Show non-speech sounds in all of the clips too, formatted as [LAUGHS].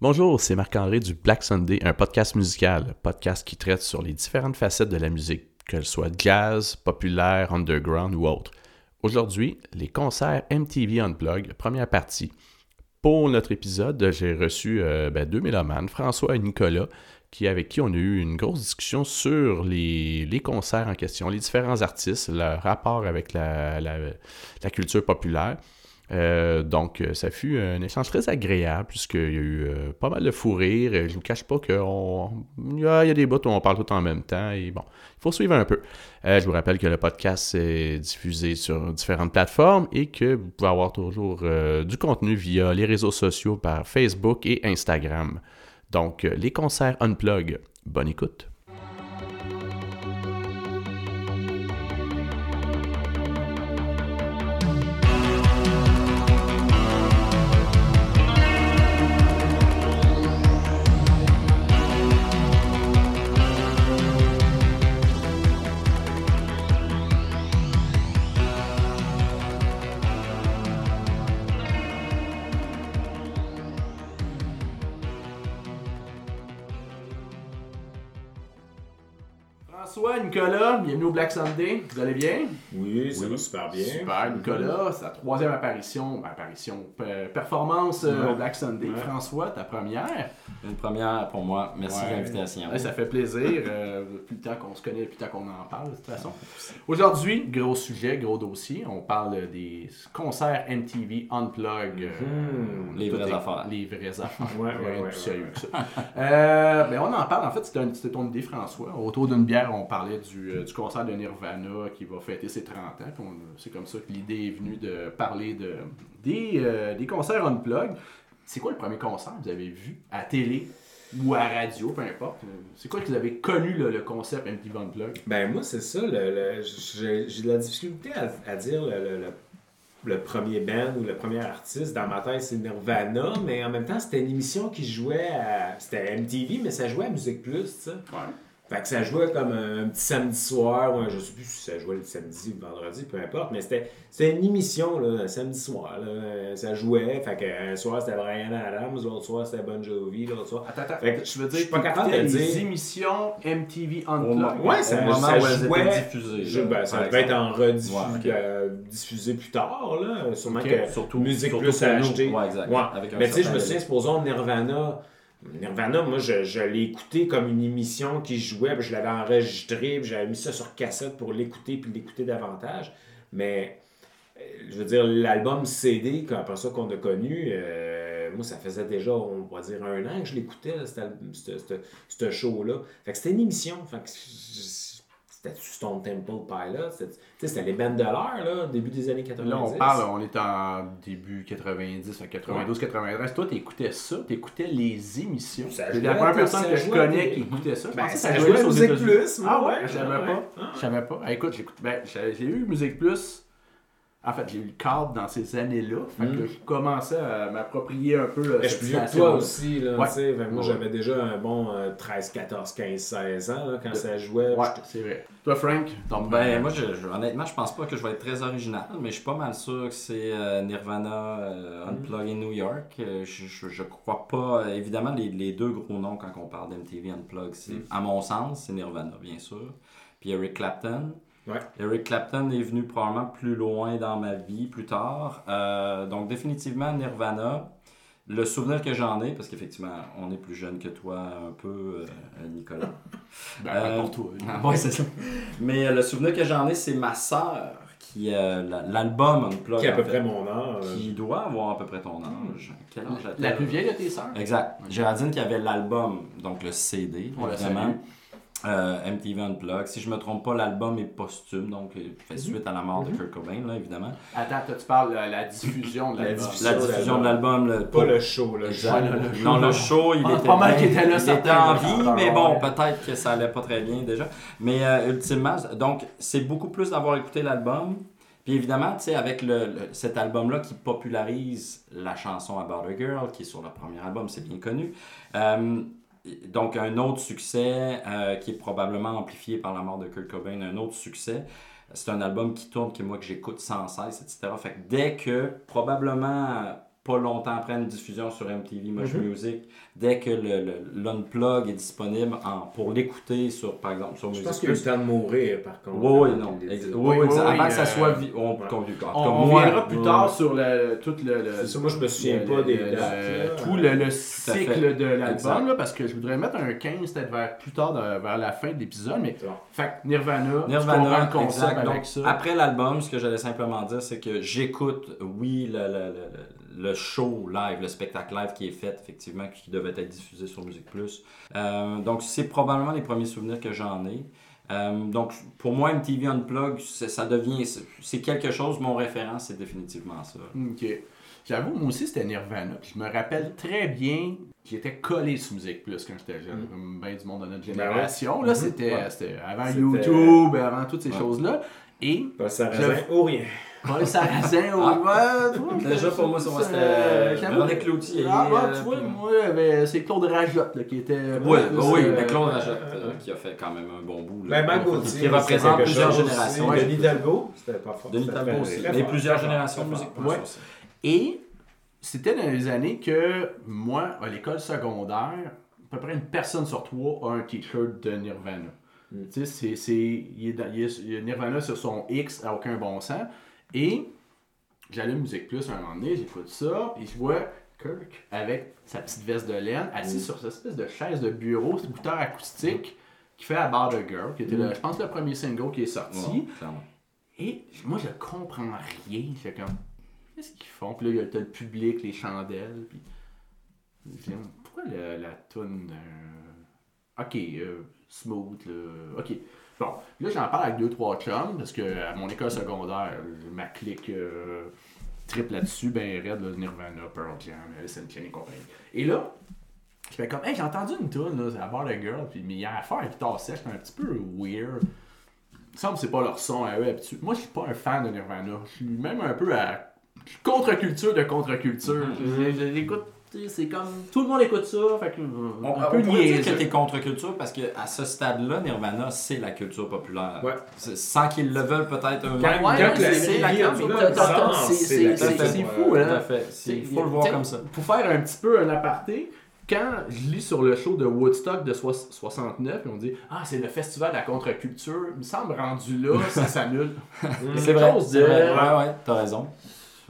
Bonjour, c'est Marc-André du Black Sunday, un podcast musical, podcast qui traite sur les différentes facettes de la musique, qu'elle soit jazz, populaire, underground ou autre. Aujourd'hui, les concerts MTV Unplugged, première partie. Pour notre épisode, j'ai reçu euh, ben, deux mélomanes, François et Nicolas, qui, avec qui on a eu une grosse discussion sur les, concerts en question, les différents artistes, leur rapport avec la culture populaire. Euh, donc, euh, ça fut un échange très agréable puisqu'il y a eu euh, pas mal de fou rire. Je ne vous cache pas qu'il y, a, y a des bouts où on parle tout en même temps et bon, il faut suivre un peu. je vous rappelle que le podcast est diffusé sur différentes plateformes et que vous pouvez avoir toujours du contenu via les réseaux sociaux par Facebook et Instagram. Donc, les concerts Unplug. Bonne écoute. Black Sunday. Vous allez bien? Oui, ça va super bien. Super, Nicolas, c'est ta troisième apparition, apparition, performance euh, Black Sunday. François, ta première? Une première pour moi. Merci de l'invitation. ça fait plaisir. euh, plus le temps qu'on se connaît, plus le temps qu'on en parle, de toute façon. Aujourd'hui, gros sujet, gros dossier. On parle des concerts MTV Unplug. Euh, hmm, les vraies affaires. Les vraies affaires. ouais, ouais, ouais, sérieux que ça. euh, ben, on en parle. En fait, c'était ton idée, François. Autour d'une bière, on parlait du, euh, du, concert de Nirvana qui va fêter ses 30 ans. C'est comme ça que l'idée est venue de parler de, des, euh, des concerts Unplug. C'est quoi le premier concert que vous avez vu à télé ou à radio, peu importe? C'est quoi que vous avez connu le concept MTV Unplugged? Ben moi, c'est ça. J'ai de la difficulté à, dire le, le, premier band ou le premier artiste. Dans ma tête, c'est Nirvana, mais en même temps, c'était une émission qui jouait à... C'était MTV, mais ça jouait à Musique Plus, tu sais. Ouais. Fait que ça jouait comme un petit samedi soir, ou je sais plus si ça jouait le samedi ou le vendredi, peu importe, mais c'était, une émission, là, un samedi soir. Là, ça jouait, fait que un soir c'était Brian Adams, l'autre soir c'était Bon Jovi, l'autre soir. Attends, attends, fait que, je veux dire, je suis pas capable de dire. des émissions MTV Unplugged. Ouais, ça, moment ça où elles jouait. Étaient diffusées, je, ben, ça devait être en rediffusé euh, diffusé plus tard, là. Sûrement que surtout, Musique surtout Plus acheté. Ouais, exact. Ouais. mais tu sais, je me souviens, supposons Nirvana. Nirvana, moi, je, l'ai écouté comme une émission qui jouait, puis je l'avais enregistré, puis j'avais mis ça sur cassette pour l'écouter, puis l'écouter davantage. Mais, euh, je veux dire, l'album CD, après ça qu'on a connu, euh, moi, ça faisait déjà, on va dire, un an que je l'écoutais, ce show-là. Fait que c'était une émission. Fait que c'était Stone Temple Pilot, c'était les bandes de l'heure, là, début des années 90. Là, on parle, on est en début 90, 92, 93. Toi, t'écoutais ça, t'écoutais les émissions. C'est la première personne que je connais qui écoutait ça. Ben, ça, ça jouait, Musique Plus. Ah ouais? Je savais pas. Je savais pas. écoute, ben, j'ai eu Musique Plus en fait, j'ai eu le cadre dans ces années-là. Fait que mm. je commençais à m'approprier un peu euh, cette situation. toi aussi, là, ouais. moi j'avais déjà un bon 13, 14, 15, 16 ans là, quand ça jouait. Ouais, c'est vrai. Toi, Frank? Donc, ben, moi, je, honnêtement, je pense pas que je vais être très original, mais je suis pas mal sûr que c'est euh, Nirvana euh, mm. Unplugged in New York. je, je, je, crois pas. évidemment, les, les, deux gros noms quand on parle d'MTV Unplugged, c'est, mm. à mon sens, c'est Nirvana, bien sûr. Puis Eric Clapton. Eric Clapton est venu probablement plus loin dans ma vie plus tard. Euh, donc définitivement Nirvana. Le souvenir que j'en ai, parce qu'effectivement, on est plus jeune que toi un peu, euh, Nicolas. [LAUGHS] ben, euh, pour toi. [LAUGHS] Oui, c'est ça. Mais le souvenir que j'en ai, c'est ma sœur qui l'album Unplugged. Qui a à peu près mon âge. Qui doit avoir à peu près ton âge. Quel âge La plus vieille de tes sœurs? Exact. Géraldine qui avait l'album, donc le CD, évidemment. Euh, MTV Unplugged. Si je me trompe pas, l'album est posthume, donc il fait mhm. suite à la mort de mhm. Kurt Cobain, là, évidemment. Attends, tu parles de la diffusion de l'album. La diffusion de l'album. Pas le show, là. non, le show, il était, pas mal qui était là, il était en vie, mais bon, peut-être que ça allait pas très bien déjà. Mais euh, ultimement, donc, c'est beaucoup plus d'avoir écouté l'album. Puis évidemment, tu sais, avec le, cet album-là qui popularise la chanson About a Girl, qui est sur le premier album, c'est bien connu. Euh, donc, un autre succès euh, qui est probablement amplifié par la mort de Kurt Cobain, un autre succès. C'est un album qui tourne, que moi, que j'écoute sans cesse, etc. Fait que dès que, probablement pas longtemps après une diffusion sur MTV Much Mhm. Music, dès que le, le- l'unplug est disponible en, pour l'écouter sur, par exemple, sur Je Music pense qu'il y a eu le temps de mourir, par contre. Oui, oui, non. Ex- dit. oui, Oui, exact. oui, Avant que ça euh, soit. vi- on, ouais. On, on moi, viendra plus ouais. tard sur le, tout le, le- C'est ça, moi, je me souviens le- pas des tout le, cycle de l'album, là, parce que je voudrais mettre un 15 peut-être vers, plus tard, de- vers la fin de l'épisode, mais fait que Nirvana, tu comprends Nirvana, le concept exact. avec ça. après l'album, ce que j'allais simplement dire, c'est que j'écoute, oui, le, le, show live, le spectacle live qui est fait, effectivement, qui devait être diffusé sur Musique Plus. Euh, donc, c'est probablement les premiers souvenirs que j'en ai. Euh, donc, pour moi, MTV Unplugged, c'est- ça devient, c'est- quelque chose, mon référent, c'est définitivement ça. Ok. J'avoue, moi aussi, c'était Nirvana. Puis je me rappelle très bien j'étais collé sur Musique Plus quand j'étais jeune. Comme bien du monde de notre Ben génération. ouais. Là, Mhm. c'était Ouais. avant YouTube, avant toutes ces Ouais. choses-là. Et Pas sarrasin ou rien. Paul Sarrazin, au Ah. Déjà, pour moi, c'était euh, Véronique Cloutier. Ah, ouais, euh, tu vois, moi, ben, c'est Claude Rajotte là, qui était. Oui, plus, oui, euh, mais Claude Rajotte, euh, euh, qui a fait quand même un bon bout. là. Ben, Qui représente plusieurs chose générations. Denis Talbot, c'était pas fort. Denis très- aussi. Mais plusieurs générations de musique. Et c'était dans les années que moi, à l'école secondaire, à peu près une personne sur trois a un t-shirt de Nirvana. Mm. Tu sais, c'est, Nirvana sur son X à aucun bon sens. Et j'allume Musique Plus un moment donné, j'écoute ça, et je vois Kirk avec sa petite veste de laine, assis Mm. sur cette espèce de chaise de bureau, ce écouteur acoustique, qui fait About a Girl, qui était, le- Mm. je pense, le premier single qui est sorti. Ouais. Et moi, je comprends rien. J'étais comme, qu'est-ce qu'ils font? Puis là, il y a le public, les chandelles. Puis, je dis, pourquoi le- la toune. euh, Ok, euh, smooth, là. Ok. Bon, là, j'en parle avec deux, trois chums, parce que à mon école secondaire, ma clique euh, triple là-dessus, ben raide, là, Nirvana, Pearl Jam, Chains et compagnie. Et là, je fais comme, hey, j'ai entendu une tune, là, à Bar the Girl, puis il y a affaire à guitare sèche, un petit peu weird. Il me semble que c'est pas leur son à eux habituel. Moi, je suis pas un fan de Nirvana. Je suis même un peu à contre-culture de contre-culture. Je- je- sais, c'est comme. Tout le monde écoute ça, fait que. euh, On, un on peu pourrait dire que t'es contre-culture parce que à ce stade-là, Nirvana, c'est la culture populaire. Ouais. Sans qu'ils le veulent peut-être eux-mêmes. Quand, Ouais, quand c'est la c'est- culture, fou, Tout hein. à fait. C'est- Il faut le voir comme ça. Pour faire un petit peu un aparté, quand je lis sur le show de Woodstock de soix- 69, on dit Ah, c'est le festival de la contre-culture, il me semble rendu là, ça s'annule. [LAUGHS] C'est vrai. Ouais, ouais, t'as raison.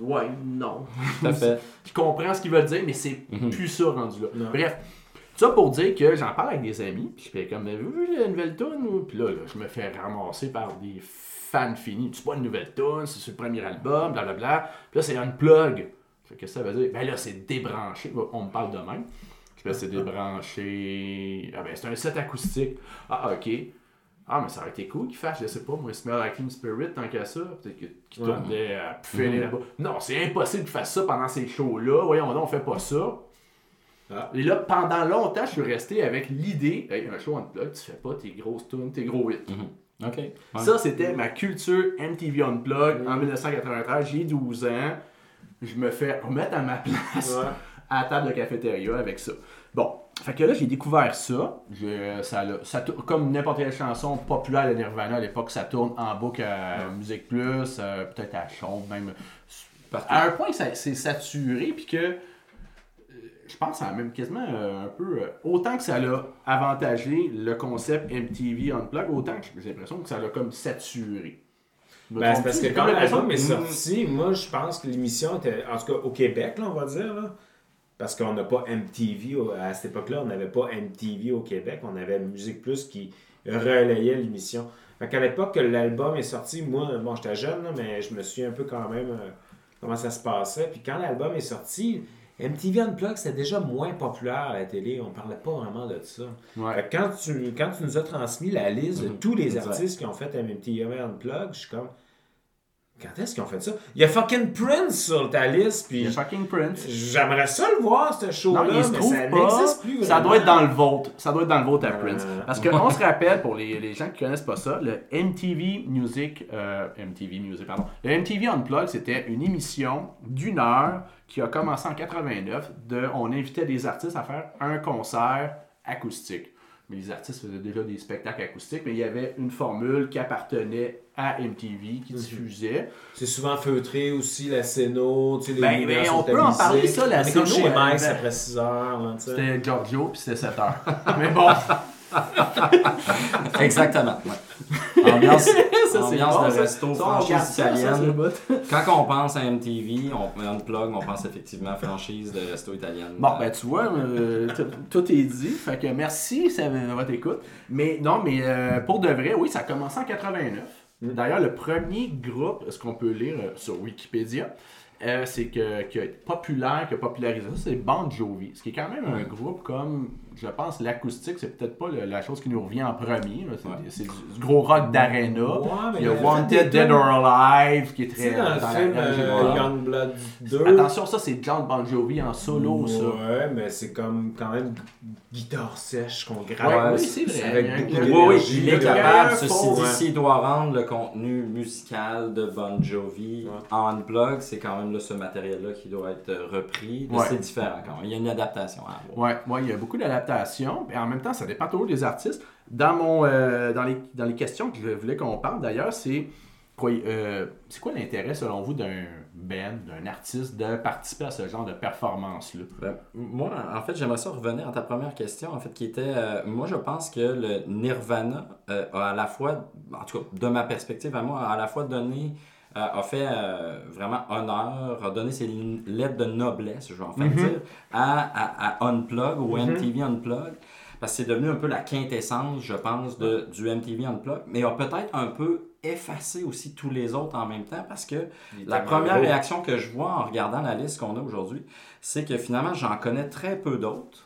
Ouais, non. Tout à fait. [LAUGHS] Je comprends ce qu'ils veulent dire, mais c'est Mhm. plus ça rendu là. Non. Bref, ça pour dire que j'en parle avec des amis, puis je fais comme, avez-vous vu la nouvelle tune ou? Puis là, là, je me fais ramasser par des fans finis. C'est pas une nouvelle tune, c'est sur le premier album, blablabla. Puis là, c'est un plug. Fait que ça veut dire, ben là, c'est débranché. On me parle de même. Je fais, c'est débranché. Ah ben, c'est un set acoustique. Ah, ok. Ah, mais ça aurait été cool qu'il fasse, je sais pas, moi, Smell Like Teen Spirit, tant qu'à ça. Peut-être que- qu'il Ouais. tournait à Mhm. là-bas. Non, c'est impossible qu'il fasse ça pendant ces shows-là. Voyons on fait pas ça. Ah. Et là, pendant longtemps, je suis resté avec l'idée, hey, un show Unplugged, tu fais pas tes grosses tunes, tes gros hits. OK. Ouais. Ça, c'était ma culture MTV Unplugged en 1993. J'ai 12 ans. Je me fais remettre à ma [LAUGHS] place Ouais. à la table de cafétéria avec ça. Bon, fait que là, j'ai découvert ça. Je- ça, l'a- ça tourne- comme n'importe quelle chanson populaire de Nirvana à l'époque, ça tourne en boucle à Musique Plus, euh, peut-être à Chaude, même. Partout. À un point que ça- c'est saturé, puis que euh, je pense que ça a même quasiment euh, un peu. euh, autant que ça l'a avantagé le concept MTV Unplugged, autant que j'ai l'impression que ça l'a comme saturé. Ben, c'est parce que quand l'album est sorti, moi, je pense que l'émission était, en tout cas au Québec, là, on va dire, là, parce qu'on n'a pas MTV, à cette époque-là, on n'avait pas MTV au Québec, on avait Musique Plus qui relayait l'émission. Fait qu'à l'époque que l'album est sorti, moi, bon, j'étais jeune, là, mais je me suis un peu quand même euh, comment ça se passait. Puis quand l'album est sorti, MTV Unplugged, c'était déjà moins populaire à la télé, on parlait pas vraiment de ça. Ouais. Fait que quand, tu, quand tu nous as transmis la liste de Mhm. tous les artistes qui ont fait MTV Unplugged, je suis comme. Quand est-ce qu'ils ont fait ça? Il y a fucking Prince sur ta liste, Il y a puis fucking Prince. j'aimerais ça le voir, ce show-là, mais ça n'existe plus. Ça doit être dans le vote. Ça doit être dans le vote à Euh. Prince. Parce qu'on se rappelle, pour les, les gens qui connaissent pas ça, le MTV Music, euh, MTV Music, pardon, le MTV Unplugged, c'était une émission d'une heure qui a commencé en 89. De, on invitait des artistes à faire un concert acoustique. Mais les artistes faisaient déjà des spectacles acoustiques, mais il y avait une formule qui appartenait à MTV, qui Mhm. diffusait. C'est souvent feutré aussi, la Céno. Tu sais, les Ben, ben, on peut en parler, ça, la comme chez Max avait- après 6 heures. C'était Giorgio, puis c'était 7 heures. [LAUGHS] [LAUGHS] mais bon, Exactement. ouais. Ambiance, Ça, c'est ambiance bon, de ça. resto, Ça, on regarde franchise ça, ça, c'est italienne. bout. [LAUGHS] Quand on pense à MTV, on Unplug, on pense effectivement à franchise de resto italienne. Bon, ben tu vois, euh, tout- tout est dit. Fait que merci, ça votre écoute. Mais non, mais euh, pour de vrai, oui, ça a commencé en 89. Mm. D'ailleurs, le premier groupe, ce qu'on peut lire euh, sur Wikipédia, euh, c'est que, qui a été populaire, qui a popularisé ça, c'est Bon Jovi. Ce qui est quand même un groupe comme, je pense, l'acoustique, c'est peut-être pas le- la chose qui nous revient en premier. C'est Ouais. c'est du, du gros rock d'arena. Ouais, Il y a Wanted, Dead or Alive, qui est très. sais, dans le film euh. Youngblood 2. Attention, ça, c'est John Bon Jovi en solo, ça. Ouais, mais c'est comme quand même guitare sèche qu'on Ouais, grave. oui, c'est vrai. Avec beaucoup Oui, oui, il est le capable, ceci dit, ouais. s'il doit rendre le contenu musical de Bon Jovi Ouais. en unplug, c'est quand même là, ce matériel-là qui doit être repris. Mais Ouais. C'est différent quand même. Il y a une adaptation à avoir. Ouais, ouais, il y a beaucoup d'adaptations. Et en même temps, ça dépend toujours des artistes. Dans, mon, euh, dans, les, dans les questions que je voulais qu'on parle d'ailleurs, c'est quoi, euh, c'est quoi l'intérêt selon vous d'un band, d'un artiste de participer à ce genre de performance-là? Ben, moi, en fait, j'aimerais ça revenir à ta première question, en fait, qui était, euh, moi, je pense que le Nirvana a à la fois, en tout cas, de ma perspective à moi, a à la fois donné, a fait euh, vraiment honneur, a donné ses lettres de noblesse, je vais en fait Mhm. dire, à, à, à Unplug ou Mhm. MTV Unplug. Parce que c'est devenu un peu la quintessence, je pense, de, du MTV Unplug, mais a peut-être un peu effacé aussi tous les autres en même temps parce que la première réaction que je vois en regardant la liste qu'on a aujourd'hui, c'est que finalement, j'en connais très peu d'autres.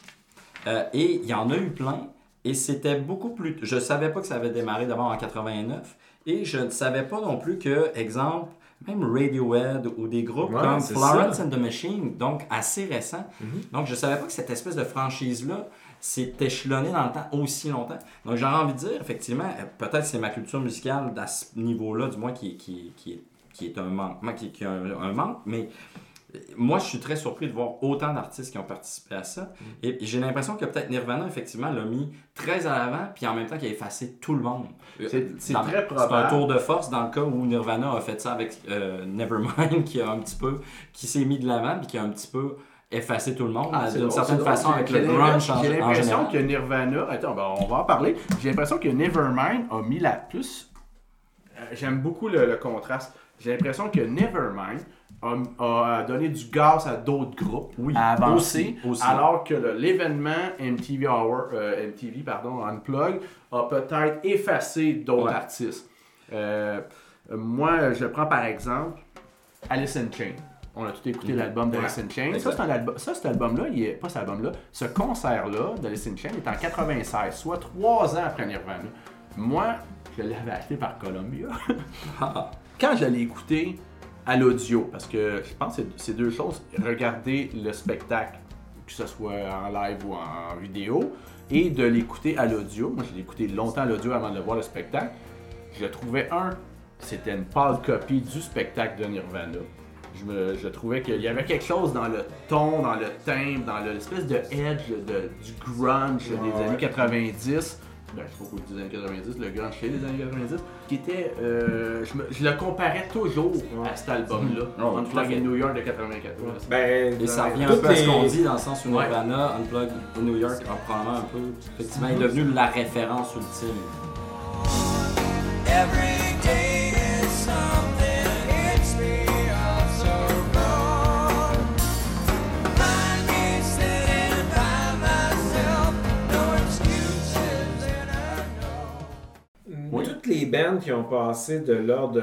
Euh, et il y en a eu plein. Et c'était beaucoup plus. Je savais pas que ça avait démarré d'abord en 89. Et je ne savais pas non plus que, exemple, même Radiohead ou des groupes Ouais, comme Florence ça. and the Machine, donc assez récents. Mhm. Donc je savais pas que cette espèce de franchise-là s'est échelonnée dans le temps aussi longtemps. Donc j'ai envie de dire, effectivement, euh, peut-être c'est ma culture musicale à ce niveau-là, du moins, qui, qui, qui, est, qui est un manque, qui, qui a un, un manque, mais moi, je suis très surpris de voir autant d'artistes qui ont participé à ça. Et j'ai l'impression que peut-être Nirvana, effectivement, l'a mis très à l'avant, puis en même temps qu'il a effacé tout le monde. C'est- c'est Dans- très C'est probable. un tour de force dans le cas où Nirvana a fait ça avec euh, Nevermind, [LAUGHS] qui a un petit peu, qui s'est mis de l'avant, puis qui a un petit peu effacé tout le monde, Ah, euh, c'est d'une certaine c'est façon, avec le grunge en, J'ai l'impression que Nirvana. Attends, ben, on va en parler. J'ai l'impression que Nevermind a mis la plus. euh, J'aime beaucoup le, le contraste. J'ai l'impression que Nevermind a, a donné du gaz à d'autres groupes Oui, à avancer, aussi, aussi. alors que l'événement MTV Hour, euh, MTV pardon, Unplug a peut-être effacé d'autres Ouais. artistes. Euh, moi, je prends par exemple Alice in Chains. On a tout écouté Mhm. l'album d'Alice in Chains. Ça, album, ça, cet album-là, il est, pas cet album-là, ce concert-là d'Alice in Chains est en 96, soit trois ans après Nirvana. Moi, je l'avais acheté par Columbia. [LAUGHS] Quand je l'ai écouté à l'audio, parce que je pense que c'est- deux choses, regarder le spectacle, que ce soit en live ou en vidéo, et de l'écouter à l'audio. Moi, je l'ai écouté longtemps à l'audio avant de voir le spectacle. Je trouvais un, c'était une pâle copie du spectacle de Nirvana. Je, me- je trouvais qu'il y avait quelque chose dans le ton, dans le timbre, dans le- l'espèce de edge de- du grunge des Ouais. années 90. Ben, je sais pas quoi des années 90, le grunge chez les années 90, qui était. euh, je, me- je le comparais toujours à cet album-là. Oh, Unplugged in New York de 94. Ben, Et ça dans revient un peu à ce qu'on dit dans le sens où Ouais. Nirvana, Unplug in New York a probablement un peu, effectivement, est devenu la référence ultime. Every day is Toutes les bands qui ont passé de l'ordre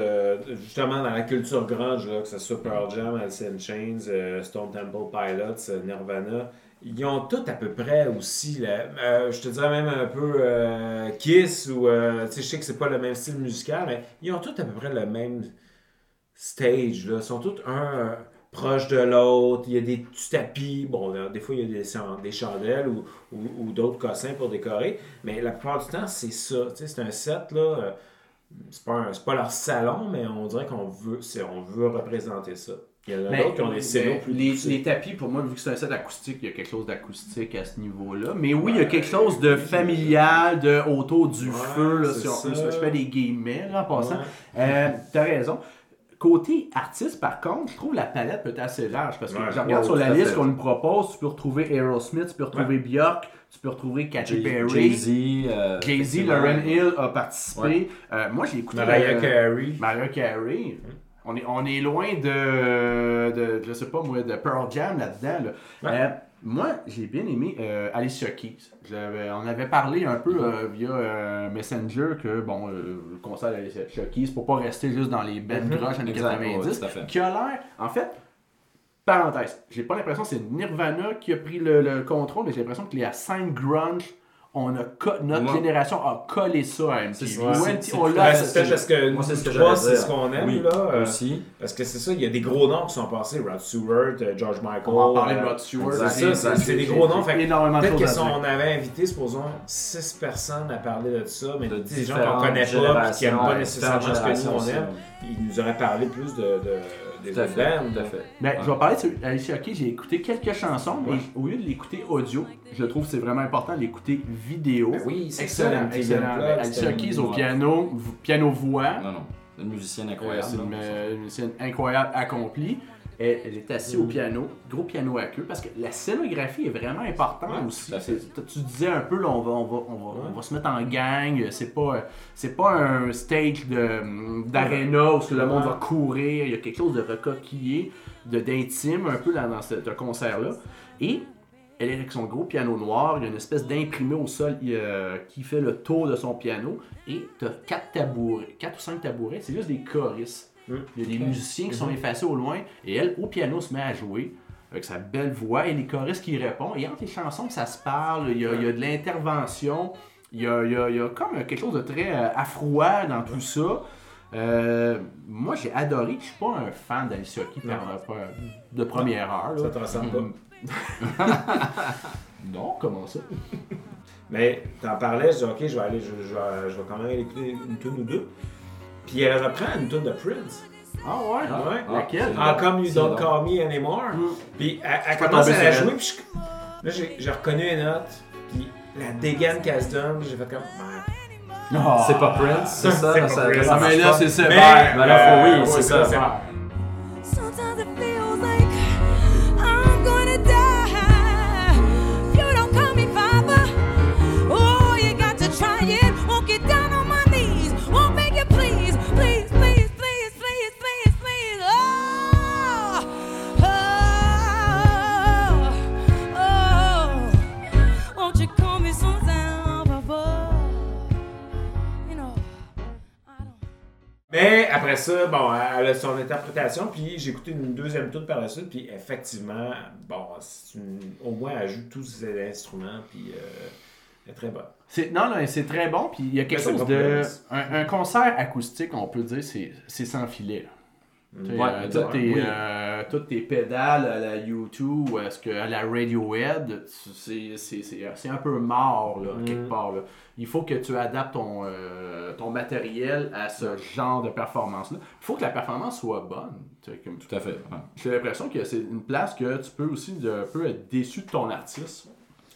justement dans la culture grunge, là, que ce soit Pearl Jam, Alice in Chains, euh, Stone Temple Pilots, euh, Nirvana, ils ont toutes à peu près aussi, la- euh, je te dirais même un peu euh, Kiss, ou je sais que c'est pas le même style musical, mais ils ont toutes à peu près le même stage. Là. Ils sont tous un proche de l'autre. Il y a des petits tapis. Bon, là, des fois, il y a des, des chandelles ou, ou- ou d'autres cossins pour décorer. Mais la plupart du temps, c'est ça. Tu sais, c'est un set, là. euh, C'est pas, un- pas leur salon, mais on dirait qu'on veut, c'est- on veut représenter ça. Il y en a Mais- d'autres qui ont des cellos mais plus les, tapis, pour moi, vu que c'est un set acoustique, il y a quelque chose d'acoustique à ce niveau-là. Mais oui, il y a quelque chose de familial, de autour du Ouais, feu, là, si on ça. Je fais des guillemets là, en passant. Ouais. Euh, T'as raison. Côté artiste, par contre, je trouve la palette peut être assez large parce que Ouais. je regarde Ouais, sur la liste qu'on nous propose, tu peux retrouver Aerosmith, tu peux retrouver Björk, tu peux retrouver Katy Perry. Jay-Z. euh, Jay-Z, effectivement. Lauren Hill a participé. Ouais. Euh, moi, j'ai écouté. Mariah euh, Carey. Mariah Carey. On est, on est loin de, de, je sais pas moi, de Pearl Jam là-dedans. là. Ouais. Euh, moi, j'ai bien aimé euh, Alicia Keys. On avait parlé un peu euh, via euh, Messenger que, bon, euh, le concert d'Alicia Keys, pour pas rester juste dans les belles Mhm. groches années Exact, 90, ouais, tout à fait. qui a l'air, en fait, parenthèse, j'ai pas l'impression que c'est Nirvana qui a pris le, le contrôle, mais j'ai l'impression que les scène grunge, on a co- notre Moi- génération a collé ça à MTV. C'est- Ou c'est- MTV, c'est- on l'a c'est peut-être parce que Moi, c'est ce que nous c'est dire. ce qu'on aime, Oui, là. euh, aussi. Parce que c'est ça, il y a des gros noms qui sont passés. Rod Stewart, euh, George Michael. On en parler de Rod Stewart. C'est ça, c'est- c'est des gros noms. Peut-être choses que à si dire. on avait invité, supposons, six personnes à parler de ça, mais des gens qu'on connaît pas et qui n'aiment pas nécessairement ce que nous on aime, ils nous auraient parlé plus de, de, des Tout à fait. bands. Tout à fait. Ben, Ouais. Je vais parler de Alicia Keys. J'ai écouté quelques chansons, mais au lieu de l'écouter audio, je trouve que c'est vraiment important de l'écouter vidéo. Ben oui, c'est ça, excellent. Excellent. Unplugged, Ben, Alicia Keys au piano, piano-voix. Non, non. Une musicienne Euh, incroyable. c'est là. une, euh, une scène incroyable accomplie. Elle, elle est assise au piano, gros piano à queue, parce que la scénographie est vraiment importante Ouais, aussi. Tu disais un peu, là, on, va, on, va, on, va, Ouais. on va se mettre en gang, c'est pas, c'est pas un stage d'aréna où le monde va courir, il y a quelque chose de recoquillé, de- d'intime un peu dans, dans ce, ce concert-là. Et elle est avec son gros piano noir, il y a une espèce d'imprimé au sol euh, qui fait le tour de son piano, et tu as quatre tabourets, quatre ou cinq tabourets, c'est juste des choristes. Mm. Il y a des musiciens qui sont effacés au loin et elle, au piano, se met à jouer avec sa belle voix et les choristes qui répondent. Et entre les chansons, ça se parle, il y a, il y a de l'intervention, il y a, il y a- il y a comme quelque chose de très euh, affroid dans tout ça. Euh, moi, j'ai adoré. Je suis pas un fan d'Alicia Keys par- par- de première heure. là. Ça te ressemble pas. [LAUGHS] Non, comment ça? Mais t'en parlais, je dis, ok, je vais aller, je, je vais, je vais quand même aller écouter une tune ou deux. Puis elle reprend une tune de Prince. Ah ouais? Ah, Ouais. ah, Laquelle? c'est Ah, comme You C'est Don't. Call Me Anymore. Mm. Puis elle, commence à la jouer, puis je- là j'ai j'ai reconnu une note, puis la dégaine qu'elle se donne, j'ai fait comme. Ah. C'est pas Prince, c'est [LAUGHS] ça? C'est pas ça, Prince. ça Ah, mais là, c'est sévère. Mais- Ben là, faut- oui, Euh, c'est ouais, ça. Ça, bon, elle a son interprétation, puis j'ai écouté une deuxième tune par la suite, puis effectivement, bon, une- au moins elle joue tous ses instruments, puis euh, elle est très bonne. Non, non, c'est très bon. Puis il y a quelque Mais chose de. Un, un concert acoustique, on peut dire, c'est c'est sans filet. Ouais, euh, toutes, tes, Oui. euh, toutes tes pédales à la U2 ou est-ce que à la Radiohead, c'est- c'est c'est- c'est un peu mort, là, Mm. quelque part. là. Il faut que tu adaptes ton, euh, ton matériel à ce genre de performance-là. Il faut que la performance soit bonne. Comme- Tout à fait. ouais. J'ai l'impression que c'est une place que tu peux aussi de, un peu être déçu de ton artiste.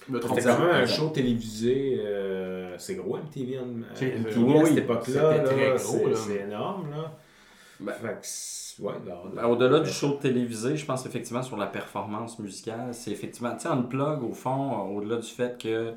C'était quand même un show télévisé, euh, c'est gros MTV, en- MTV oui, à cette époque-là, c'était très gros, c'est énorme, là. Ben- ouais, Ben, Au-delà du show télévisé, je pense effectivement sur la performance musicale. C'est effectivement, tu sais, Unplug, au fond, euh, au-delà du fait que,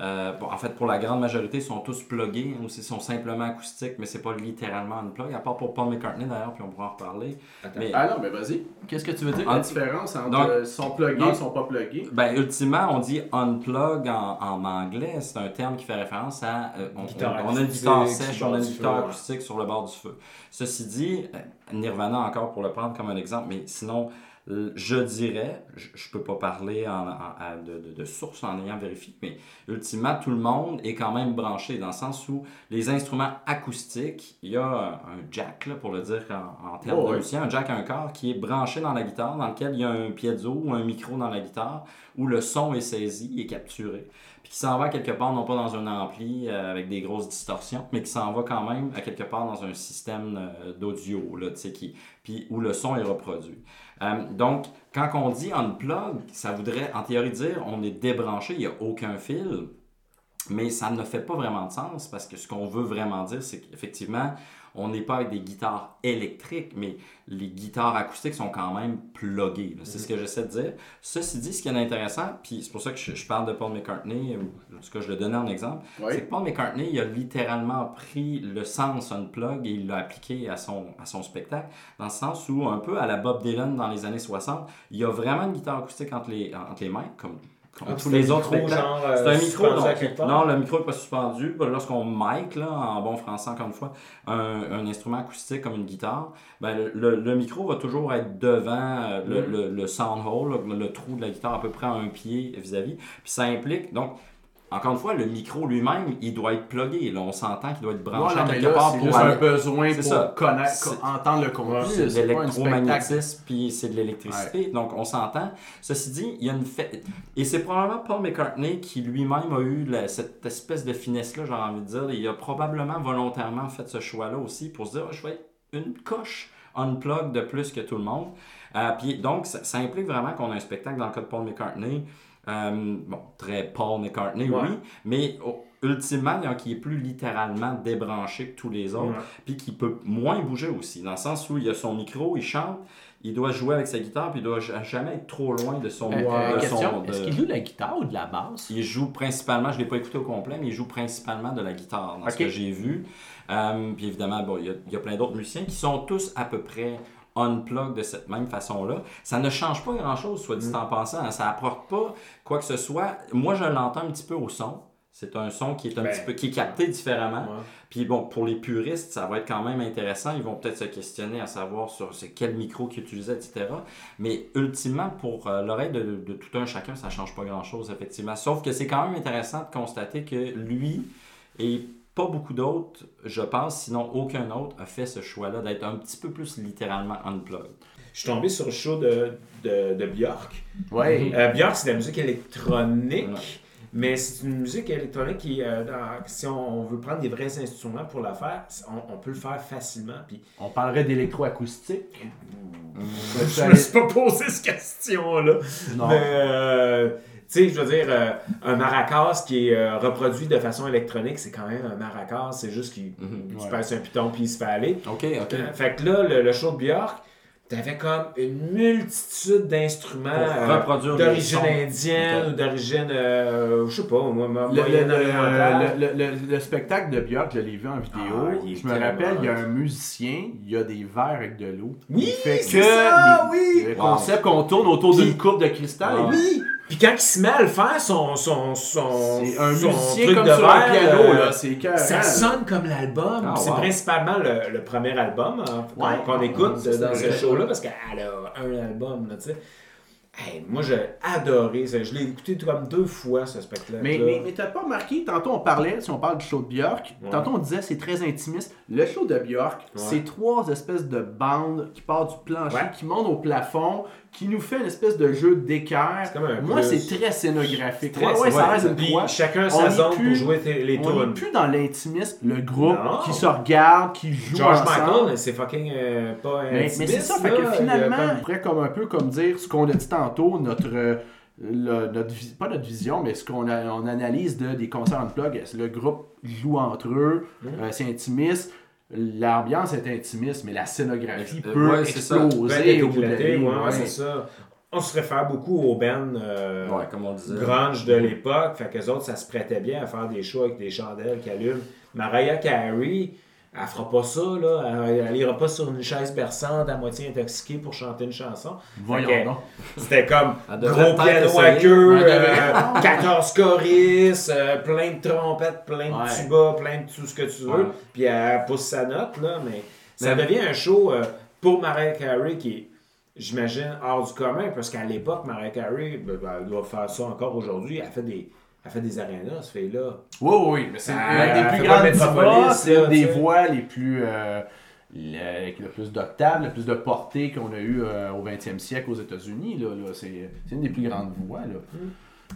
euh, bon, en fait, pour la grande majorité, ils sont tous pluggés ou ils sont simplement acoustiques, mais c'est pas littéralement Unplug, à part pour Paul McCartney d'ailleurs, puis on pourra en reparler. Attends. Mais, Ah non, mais vas-y. Qu'est-ce que tu veux dire? En- La différence entre Donc- euh, sont pluggés et sont pas pluggés? ben, ultimement, on dit Unplug en, en anglais, c'est un terme qui fait référence à. euh, on, Guitare on- on a une guitare sèche, on a une du guitare feu, ouais. acoustique sur le bord du feu. Ceci dit, euh, Nirvana encore pour le prendre comme un exemple, mais sinon, je dirais, je, je peux pas parler en, en- à- de, source en ayant vérifié, mais ultimement, tout le monde est quand même branché dans le sens où les instruments acoustiques, il y a un, jack, là, pour le dire en, termes Oh, de musicien, un jack à un corps qui est branché dans la guitare, dans lequel il y a un piezo ou un micro dans la guitare, où le son est saisi et capturé, puis qui s'en va quelque part, non pas dans un ampli euh, avec des grosses distorsions, mais qui s'en va quand même à quelque part dans un système euh, d'audio, là, tu sais, qui puis où le son est reproduit. Euh, donc, quand on dit unplug, ça voudrait en théorie dire on est débranché, il n'y a aucun fil. Mais ça ne fait pas vraiment de sens parce que ce qu'on veut vraiment dire, c'est qu'effectivement, on n'est pas avec des guitares électriques, mais les guitares acoustiques sont quand même pluguées. C'est ce que j'essaie de dire. Ceci dit, ce qui est intéressant, puis c'est pour ça que je, je parle de Paul McCartney, ou en tout cas je le donnais en exemple, Oui. c'est que Paul McCartney, il a littéralement pris le sens unplug et il l'a appliqué à son, à son spectacle, dans le sens où, un peu à la Bob Dylan dans les années 60, il y a vraiment une guitare acoustique entre les, entre les mains, comme, comme tous les autres micro, spectacles. genre, euh, C'est un micro, suspendu non, le micro n'est pas suspendu. Ben, Lorsqu'on mic, là, en bon français, encore une fois, un, un instrument acoustique comme une guitare, ben, le, le- le micro va toujours être devant euh, le, Mm. le, sound hole, le, le trou de la guitare, à peu près à un pied vis-à-vis. Puis ça implique, donc, encore une fois, le micro lui-même, il doit être plugué. Là, on s'entend qu'il doit être branché Voilà, à quelque là, part pour un besoin pour ça. connaître, entendre le contenu. C'est de l'électromagnétisme, puis c'est de l'électricité. Donc, on s'entend. Ceci dit, il y a une. Et c'est probablement Paul McCartney qui lui-même a eu la- cette espèce de finesse-là, j'ai envie de dire. Il a probablement volontairement fait ce choix-là aussi pour se dire Ah, je vais être une coche unplug de plus que tout le monde. Euh, puis, donc, ça, ça implique vraiment qu'on a un spectacle dans le cas de Paul McCartney. Euh, bon, très Paul McCartney, Ouais. oui, mais oh, ultimement, donc, qui est plus littéralement débranché que tous les autres puis qui peut moins bouger aussi, dans le sens où il a son micro, il chante, il doit jouer avec sa guitare, puis il doit ja- jamais être trop loin de son... Euh, de euh, son- question, de- est-ce qu'il joue de la guitare ou de la basse? il joue principalement, je ne l'ai pas écouté au complet, mais il joue principalement de la guitare, dans ce que j'ai vu. Euh, puis évidemment, bon, il y y a plein d'autres musiciens qui sont tous à peu près unplug de cette même façon-là. Ça ne change pas grand-chose, soit dit Mm. en passant. hein. Ça apporte pas quoi que ce soit. Moi, je l'entends un petit peu au son. C'est un son qui est un Ben, petit peu qui est capté différemment. Ouais. Puis bon, pour les puristes, ça va être quand même intéressant. Ils vont peut-être se questionner à savoir sur c'est quel micro qu'ils utilisaient, etc. Mais ultimement, pour euh, l'oreille de, de tout un chacun, ça change pas grand-chose, effectivement. Sauf que c'est quand même intéressant de constater que lui et pas beaucoup d'autres, je pense, sinon aucun autre, a fait ce choix-là d'être un petit peu plus littéralement unplugged. Je suis tombé sur le show de, de, de Björk. Oui. Euh, Björk, c'est de la musique électronique, Ouais. mais c'est une musique électronique qui, euh, dans- si on veut prendre des vrais instruments pour la faire, on, on peut le faire facilement. Puis, On parlerait d'électroacoustique. je me suis pas posé cette question-là. Non. Mais, euh, sais, je veux dire, euh, un maracas qui est euh, reproduit de façon électronique, c'est quand même un maracas. C'est juste qu'il tu ouais. passes un piton puis il se fait aller. Ok, ok. Euh, Fait que là, le, le show de Björk, t'avais comme une multitude d'instruments d'origine indienne ou d'origine, je sais pas, moi, mo- Le, le- le- le- le- le spectacle de Björk, je l'ai vu en vidéo. Ah, je me rappelle, il y a un musicien, il y a des verres avec de l'eau. Oui, c'est ça, les- oui! Le Wow. concept qu'on tourne autour d'une coupe de cristal. Ah. Oui! Puis quand il se met à le faire, son, son, son, un truc comme de sur un verre, piano, euh, là. C'est Ça sonne comme l'album. Ah, c'est wow. principalement le, le premier album hein, qu'on Ouais. qu'on écoute dans ce show-là parce qu'elle a un album. Là, tu sais. Hey, moi, j'ai adoré ça. Je l'ai écouté comme deux fois, ce spectacle-là. Mais, mais, mais t'as pas remarqué, tantôt on parlait, si on parle du show de Björk, Ouais. tantôt on disait c'est très intimiste. Le show de Björk, Ouais. c'est trois espèces de bandes qui partent du plancher, Ouais. qui montent au plafond, qui nous fait une espèce de jeu d'équerre. Moi, c'est très scénographique. Très- ouais, ça reste une croix. chacun sa zone pour jouer les On n'est plus dans l'intimisme, le groupe Non. qui se regarde, qui joue George ensemble. Michael, c'est fucking euh, pas Mais, mais c'est intimiste, ça, fait que finalement, on pourrait comme un peu comme dire ce qu'on a dit tantôt, notre, euh, le- notre pas notre vision, mais ce qu'on on analyse de, des concerts en plug. Le groupe joue entre eux, Mhm. euh, c'est intimiste, l'ambiance est intimiste, mais la scénographie Euh, peut ouais, exploser être au ouais, ouais. c'est ça. On se réfère beaucoup aux bands euh, Ouais, comme on disait. grunge de l'époque. Fait qu'eux autres, ça se prêtait bien à faire des shows avec des chandelles qui allument. Mariah Carey, elle fera pas ça, là. Elle, elle ira pas sur une chaise berçante à moitié intoxiquée pour chanter une chanson. Voyons donc. C'était comme gros piano à queue, Elle devrait. euh, 14 choristes, euh, plein de trompettes, plein de Ouais. tubas, plein de tout ce que tu veux. Ouais. Puis elle pousse sa note, là, mais ça Mais- devient un show euh, pour Mariah Carey qui est, j'imagine, hors du commun, parce qu'à l'époque, Mariah Carey, ben, ben, elle doit faire ça encore aujourd'hui, elle fait des, elle fait des arénas, ce fait-là. Oui, oui, mais c'est Euh, une elle des plus grandes divas, c'est une des voix les plus. euh, le- avec le plus d'octaves, le plus de portée qu'on a eu euh, au 20e siècle aux États-Unis. Là, là. C'est, c'est une des plus grandes voix. Là.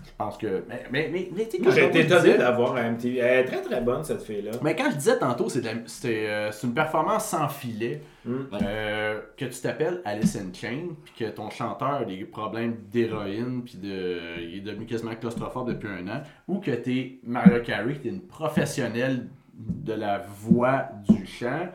Je pense que. Mais, mais, mais, mais tu sais, étonné disais- d'avoir un MTV. Elle est très très bonne, cette fille-là. Mais quand je disais tantôt, c'est euh, c'est une performance sans filet. Mm. Euh, que tu t'appelles Alice in Chain, puis que ton chanteur a des problèmes d'héroïne, puis de, il est devenu quasiment claustrophobe depuis un an, ou que tu es Mariah Carey, qui est une professionnelle de la voix du chant,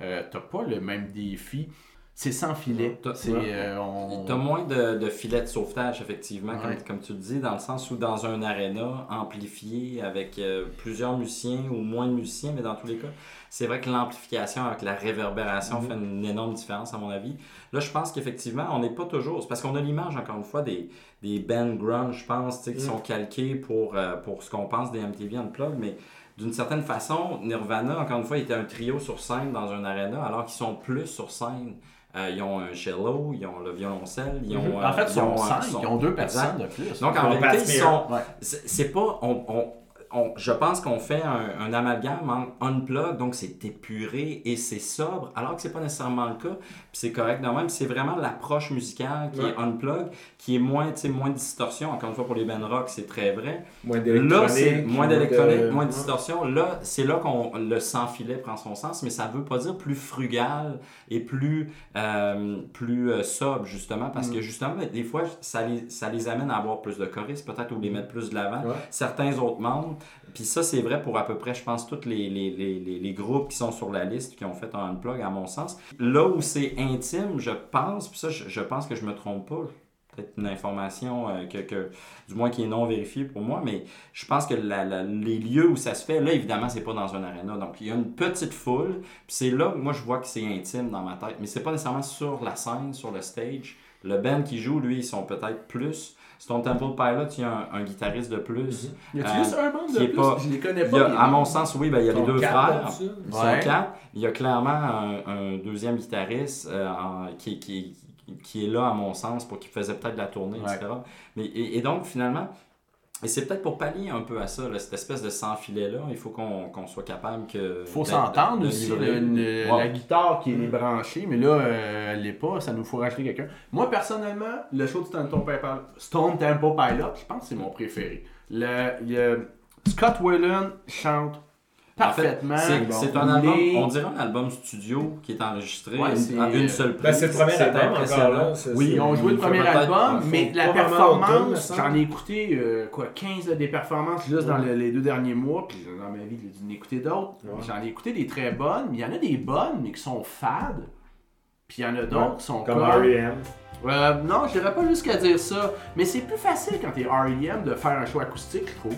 euh, t'as pas le même défi. C'est sans filet. T'as- euh, on- moins de, de filets de sauvetage, effectivement, comme tu le dis, dans le sens où dans un aréna amplifié avec euh, plusieurs musiciens ou moins de musiciens, mais dans tous les cas, c'est vrai que l'amplification avec la réverbération fait une énorme différence, à mon avis. Là, je pense qu'effectivement, on n'est pas toujours. C'est parce qu'on a l'image, encore une fois, des, des bands grunge, je pense, qui Mm. sont calqués pour, euh, pour ce qu'on pense des MTV Unplugged, mais d'une certaine façon, Nirvana, encore une fois, était un trio sur scène dans un aréna, alors qu'ils sont plus sur scène. Euh, ils ont un cello, ils ont le violoncelle, ils ont. Mhm. en fait, ils ont, cinq, ils ont deux personnes de plus. Donc, en réalité, Pat ils Smear. sont. Ouais. C'est c'est pas. On, on- on- je pense qu'on fait un, un amalgame entre unplug, donc c'est épuré et c'est sobre, alors que c'est pas nécessairement le cas. Puis c'est correct de même. C'est vraiment l'approche musicale qui Ouais. est unplug, qui est moins, moins de distorsion. Encore une fois, pour les bands rock, c'est très vrai. Moins c'est moins d'électronique, de- moins de distorsion. Là, c'est là qu'on le sans filet prend son sens, mais ça veut pas dire plus frugal et plus, euh, plus euh, sobre, justement, parce Mm. que justement, des fois, ça les, ça les amène à avoir plus de choristes, peut-être, ou les mettre plus de l'avant. Ouais. Certains autres membres. Puis ça, c'est vrai pour à peu près, je pense, tous les, les, les, les, groupes qui sont sur la liste, qui ont fait un unplug, à mon sens. Là où c'est intime, je pense, puis ça, je, pense que je me trompe pas, peut-être une information euh, que, que, du moins qui est non vérifiée pour moi, mais je pense que les lieux où ça se fait, là, évidemment, c'est pas dans un aréna. Donc, il y a une petite foule, puis c'est là que moi, je vois que c'est intime dans ma tête. Mais c'est pas nécessairement sur la scène, sur le stage. Le band qui joue, lui, ils sont peut-être plus. Stone Temple Pilot, il y a un, un guitariste de plus. Y a-t-il Euh, juste un membre de plus? pas- Je les connais Il pas. y a, à mon sens, oui, ben, il y a les deux frères. là-dessus. Ils Ouais. sont quatre. Il y a clairement un, un deuxième guitariste euh, en- qui, qui, qui est là, à mon sens, pour qu'il faisait peut-être la tournée, Ouais. etc. Mais, et, et donc, finalement, et c'est peut-être pour pallier un peu à ça, là, cette espèce de sans-filet-là, il faut qu'on qu'on soit capable que. faut s'entendre aussi. La guitare qui est branchée, mais là, euh, elle l'est pas, ça nous faut racheter quelqu'un. Moi, personnellement, le show de Stone Temple Pilot, Stone Temple Pilot, je pense que c'est mon préféré. Le, le- Scott Weiland chante En fait, parfaitement. c'est- un Les- album, on dirait un album studio qui est enregistré Ouais, à une, à une seule Ben, c'est le prise. premier album encore là. Oui, ont joué le premier album, mais la performance, j'en ai écouté euh, quoi, 15 là, des performances juste dans le- les deux derniers mois, puis dans ma vie, j'ai dû en écouter d'autres. Ouais. J'en ai écouté des très bonnes, mais il y en a des bonnes, mais qui sont fades. Puis il y en a d'autres qui sont Comme comme. R.E.M. Euh, non, je dirais pas jusqu'à dire ça, mais c'est plus facile quand t'es R.E.M. de faire un show acoustique, je trouve.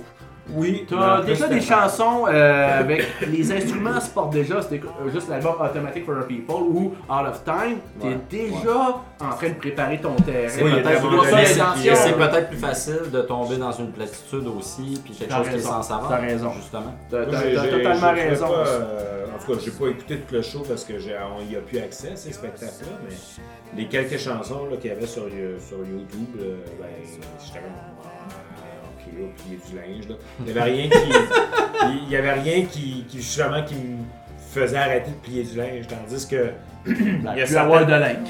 Oui. T'as déjà des chansons euh, [LAUGHS] avec les instruments se portent déjà, c'était euh, juste l'album Automatic for a People ou Out of Time, t'es Ouais, déjà en train de préparer ton terrain. C'est Oui, peut-être plus facile- l'intention. et c'est peut-être plus facile de tomber dans une platitude aussi, puis quelque T'as chose qui est sans savoir. t'as raison. Justement. T'as Moi, t'as- j'ai- t'as j'ai- totalement raison. pas, euh, en tout cas, j'ai pas écouté tout le show parce qu'il n'y a plus accès à ces spectacles-là, mais les quelques chansons là, qu'il y avait sur, sur YouTube, euh, ben, j'étais là, plier du linge. Là. Il n'y avait rien qui. il y avait rien qui, qui, justement, qui me faisait arrêter de plier du linge, tandis que. Il y a certaines- de linge.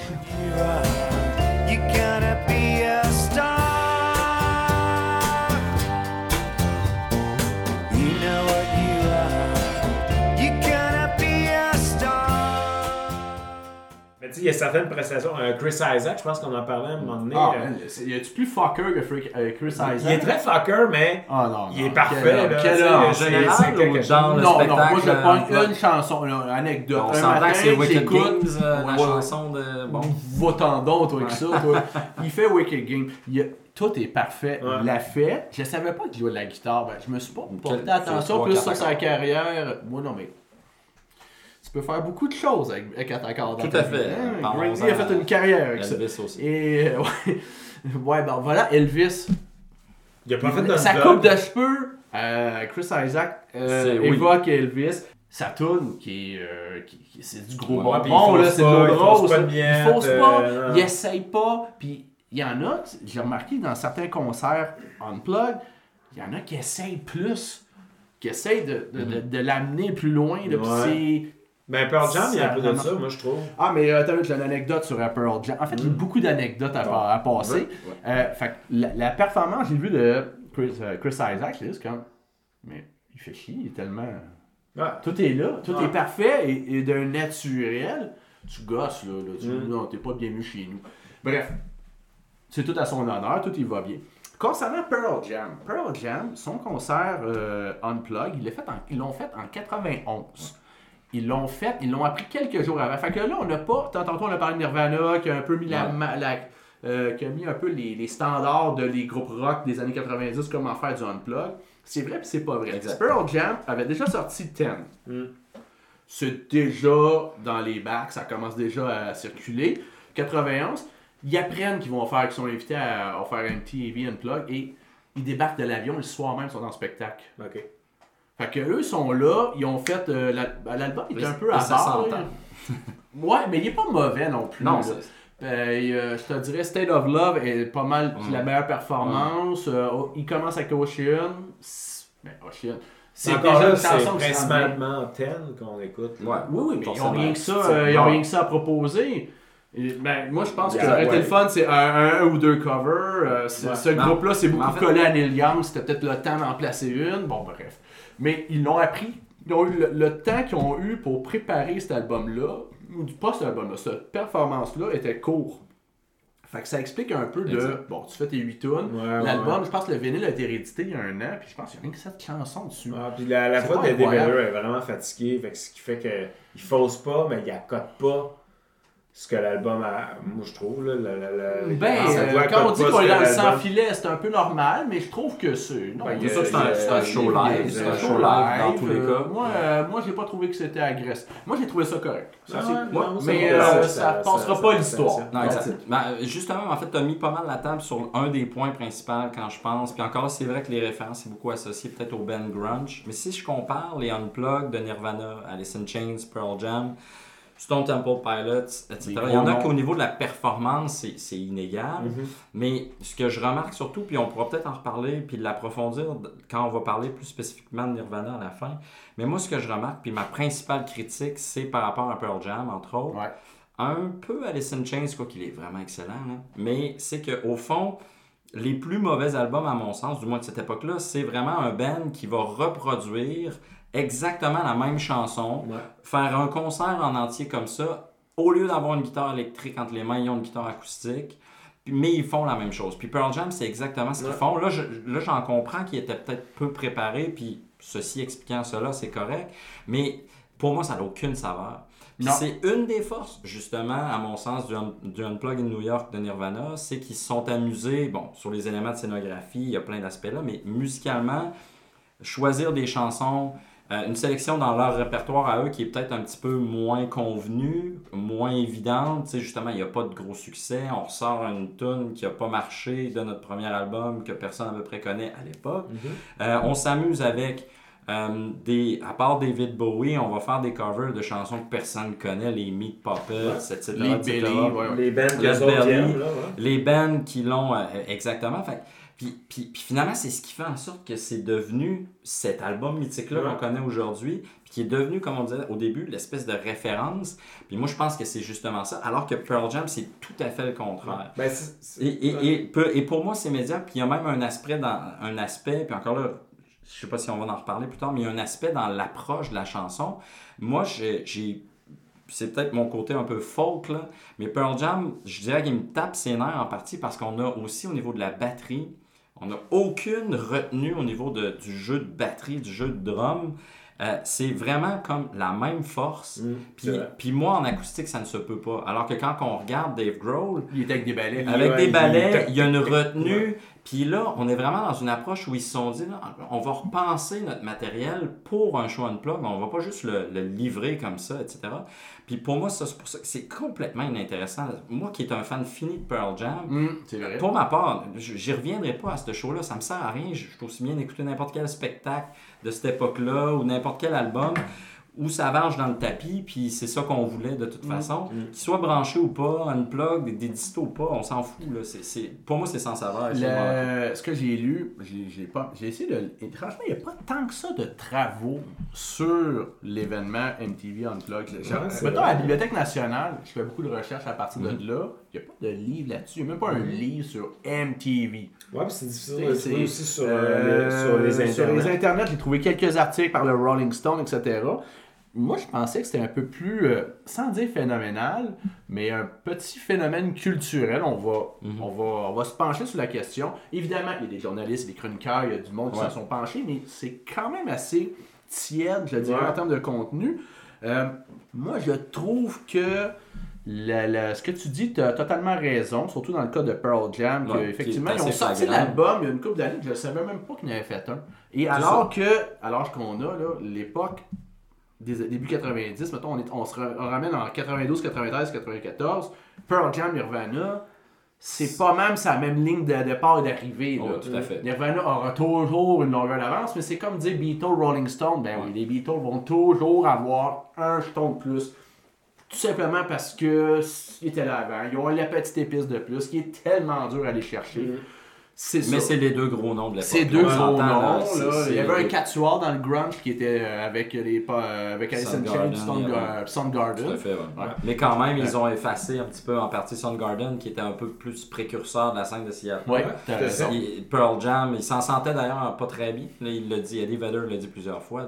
Il y a certaines prestations. Euh, Chris Isaac, je pense qu'on en parlait à un moment donné. Ah, euh, y a-tu plus fucker que Freak- euh, Chris Isaac? il est très fucker, mais. Ah non, Il non, est parfait, quel là, quel. En général, c'est ou le Non, non, moi je euh, ouais. une chanson, une anecdote. On un s'entend matin, que c'est Wicked j'écoute- Games, euh, la Ouais. chanson de. Bon. Va-t'en donc, toi, avec ça, toi. Il fait Wicked Game. Il a- Tout est parfait. Ouais. Il l'a fait. Je savais pas qu'il jouait de la guitare. Ben, je me suis pas porté attention plus sur sa carrière. Moi, non, mais. Tu peux faire beaucoup de choses avec, avec quatre accords. dans Tout à fait. Hein, a fait une carrière avec ça. Elvis aussi. Et euh, ouais, [LAUGHS] ouais, ben voilà, Elvis. Il a pas fait de Sa vlog. coupe de cheveux, euh, Chris Isaac euh, oui. évoque Elvis. Sa toune, qui est. euh, qui- qui- c'est du gros Ouais, bonbon, là, c'est de pas, l'eau il fausse rose. pas Il miette, fausse pas, non. il essaye pas. Puis il y en a, j'ai remarqué dans certains concerts unplug, il y en a qui essayent plus, qui essayent de, de, de- de l'amener plus loin. Là, puis Ouais. Ben, Pearl Jam, il y a un peu de Ça moi, je trouve. Ah, mais euh, attends, j'ai une anecdote sur euh, Pearl Jam. En fait, il y a beaucoup d'anecdotes à, à passer. Ouais, ouais. Euh, fait la, la performance, j'ai vu le Chris, euh, Chris Isaac, là, c'est comme. Mais il fait chier, il est tellement. Ouais. Tout est là, tout est parfait et, et d'un naturel. Tu gosses, là. là tu, Mm. Non, t'es pas bienvenu chez nous. Bref, c'est tout à son honneur, tout y va bien. Concernant Pearl Jam, Pearl Jam, son concert euh, Unplug, il l'a fait en- ils l'ont fait en 91. Ils l'ont fait, ils l'ont appris quelques jours avant. Fait que là, on n'a pas. tant- Tantôt, on a parlé de Nirvana, qui a un peu mis la. Ouais. ma- la- euh, qui a mis un peu les, les standards de les groupes rock des années 90, comment faire du Unplug. C'est vrai, puis c'est pas vrai. Pearl Jam avait déjà sorti 10. Mm. C'est déjà dans les bacs, ça commence déjà à circuler. 91, ils apprennent qu'ils vont faire, qu'ils sont invités à, à faire un TV Unplug et ils débarquent de l'avion le soir même, ils sont en spectacle. OK. Fait que eux sont là, ils ont fait. euh, la- ben, L'album est un peu à ça part. [LAUGHS] Ouais, mais il est pas mauvais non plus. Non, c'est- Euh, euh, je te dirais State of Love est pas mal Mm. la meilleure performance. Euh, oh, il commence avec Ocean. C'est- Mais Ocean. C'est Encore déjà c'est principalement Ten qu'on écoute. Ouais. Oui, oui, mais ils ont Forcément. rien que euh, ils ont non. rien que ça à proposer. Et, ben, moi, je pense que Yeah, ça aurait été ouais. le fun, c'est un, un ou deux covers. Euh, Ouais. Ce groupe-là, c'est beaucoup en fait- collé à Neil Young, c'était peut-être le temps d'en placer une. Bon, bref. Mais ils l'ont appris. Ils ont eu le, le temps qu'ils ont eu pour préparer cet album-là, ou pas cet album-là, cette performance-là était court. Fait que ça explique un peu de. Bon, tu fais tes 8 tunes. Ouais, ouais, L'album, ouais. je pense que le vinyle a été réédité il y a un an, puis je pense qu'il y a rien que 7 chansons dessus. Ah, puis la, la voix. Vedder est vraiment fatiguée, fait que ce qui fait qu'il fausse pas, mais il accote pas ce que l'album a. Moi, je trouve, là. La, la, la- Ben, euh, quand on dit qu'on est dans le l'album- sans filet, c'est un peu normal, mais je trouve que c'est. Non, Ben, C'est que c'est un- c'est un show live, C'est un show live dans tous les euh, cas. Moi, euh, moi j'ai pas trouvé que c'était agressif. Moi, j'ai trouvé ça correct. Ça, Ah non, mais euh, ça, ça- passera ça- pas ça- l'histoire. ça- Non. Ben, justement, en fait, tu as mis pas mal la table sur un des points principaux quand je pense. Puis encore, c'est vrai que les références, c'est beaucoup associé peut-être au Ben Grunge. Mais si je compare les Unplugged de Nirvana, Alice in Chains, Pearl Jam, Stone Temple Pilots, etc., il y en a qu'au niveau de la performance, c'est- inégal. Mhm. Mais ce que je remarque surtout, puis on pourra peut-être en reparler, puis l'approfondir quand on va parler plus spécifiquement de Nirvana à la fin. Mais moi, ce que je remarque, puis ma principale critique, c'est par rapport à Pearl Jam, entre autres Ouais. un peu Alice in Chains, quoi qu'il est vraiment excellent, mais c'est qu'au fond, les plus mauvais albums, à mon sens, du moins de cette époque-là, c'est vraiment un band qui va reproduire exactement la même chanson, Ouais. faire un concert en entier comme ça, au lieu d'avoir une guitare électrique entre les mains, ils ont une guitare acoustique. Mais ils font la même chose. Puis Pearl Jam, c'est exactement ce qu'ils Ouais. font. Là, je- là, j'en comprends qu'ils étaient peut-être peu préparés, puis ceci expliquant cela, c'est correct. Mais pour moi, ça n'a aucune saveur. C'est une des forces, justement, à mon sens, du, Un- du Unplug in New York de Nirvana, c'est qu'ils se sont amusés, bon, sur les éléments de scénographie, il y a plein d'aspects là, mais musicalement, choisir des chansons, euh, une sélection dans leur répertoire à eux qui est peut-être un petit peu moins convenue, moins évidente. Tu sais, justement, il n'y a pas de gros succès. On ressort une tune qui n'a pas marché de notre premier album que personne à peu près connaît à l'époque. Mhm. Euh, on s'amuse avec euh, des. À part David Bowie, on va faire des covers de chansons que personne connaît, les Meat Puppets, etc. Les etc. Billy, ouais, ouais. Les bands Belly. ouais. Les qui l'ont euh, exactement. Fait, puis, puis, puis finalement, c'est ce qui fait en sorte que c'est devenu cet album mythique-là Ouais. qu'on connaît aujourd'hui, puis qui est devenu, comme on disait au début, l'espèce de référence. Puis moi, je pense que c'est justement ça. Alors que Pearl Jam, c'est tout à fait le contraire. Ben, Et, et, et, pour moi, c'est médiocre. Puis il y a même un aspect, dans, un aspect, puis encore là, je sais pas si on va en reparler plus tard, mais il y a un aspect dans l'approche de la chanson. Moi, j'ai. j'ai- c'est peut-être mon côté un peu folk, là, mais Pearl Jam, je dirais qu'il me tape ses nerfs en partie parce qu'on a aussi au niveau de la batterie, on n'a aucune retenue au niveau de- du jeu de batterie, du jeu de drum. Euh, c'est vraiment comme la même force. Mm, Puis, moi, en acoustique, ça ne se peut pas. Alors que quand on regarde Dave Grohl, Il était avec des balais. avec Ouais, des il- il y a une retenue. Puis là, on est vraiment dans une approche où ils se sont dit, là, on va repenser notre matériel pour un show unplug. On va pas juste le, le livrer comme ça, etc. Puis pour moi, ça, c'est pour ça que c'est complètement inintéressant. Moi qui est un fan fini de Pearl Jam, c'est vrai. pour ma part, j'y reviendrai pas à ce show-là. Ça me sert à rien. Je je suis aussi bien d'écouter n'importe quel spectacle de cette époque-là ou n'importe quel album où ça varge dans le tapis, puis c'est ça qu'on voulait de toute façon. Mm. Qu'il soit branché ou pas, unplug, des, des distos ou pas, on s'en fout. Là. C'est, c'est- Pour moi, c'est sans saveur. Le- ce que j'ai lu, j'ai pas, j'ai essayé de. et franchement, il n'y a pas tant que ça de travaux sur l'événement MTV Unplugged. Genre, Ouais, mettons, à la Bibliothèque nationale, je fais beaucoup de recherches à partir de là. Il n'y a pas de livre là-dessus. Il n'y a même pas un livre sur MTV. Ouais, puis c'est difficile de trouver aussi sur, euh, Euh, les, sur les Sur internets. les internets, j'ai trouvé quelques articles par le Rolling Stone, etc. Moi, je pensais que c'était un peu plus, euh, sans dire phénoménal, mais un petit phénomène culturel. On va, Mhm. on va, on va se pencher sur la question. Évidemment, il y a des journalistes, des chroniqueurs, il y a du monde qui Ouais. s'en sont penchés, mais c'est quand même assez tiède, je dirais, Ouais. en termes de contenu. Euh, moi, je trouve que la- la- ce que tu dis, tu as totalement raison, surtout dans le cas de Pearl Jam, Ouais, effectivement, ils ont sorti l'album il y a une couple d'années, je ne savais même pas qu'ils en avaient fait un. Et alors que, à l'âge qu'on a, là, l'époque des début 90, mettons, on, est- on se ramène en 92, 93, 94, Pearl Jam, Nirvana, c'est pas même sa même ligne de départ et d'arrivée. là. Oh, tout à fait. Nirvana aura toujours une longueur d'avance, mais c'est comme dire Beatles, Rolling Stone. Ben oui, les Beatles vont toujours avoir un jeton de plus. Tout simplement parce que ils étaient là avant. Ils ont la petite épice de plus qui est tellement dur à aller chercher. Mhm. C'est. Mais c'est les deux gros noms de l'époque. Ces là, deux gros noms, là, c'est- c'est- Il y avait un quatuor dans le grunge qui était euh, avec les pas euh, avec Alice in Chains, Soundgarden. Tout à fait, ouais. Ouais. Mais quand même, ils ont effacé un petit peu en partie Soundgarden, qui était un peu plus précurseur de la scène de Seattle. Il- Pearl Jam, il s'en sentait d'ailleurs pas très bien. Là, il l'a dit, Eddie Vedder l'a dit plusieurs fois.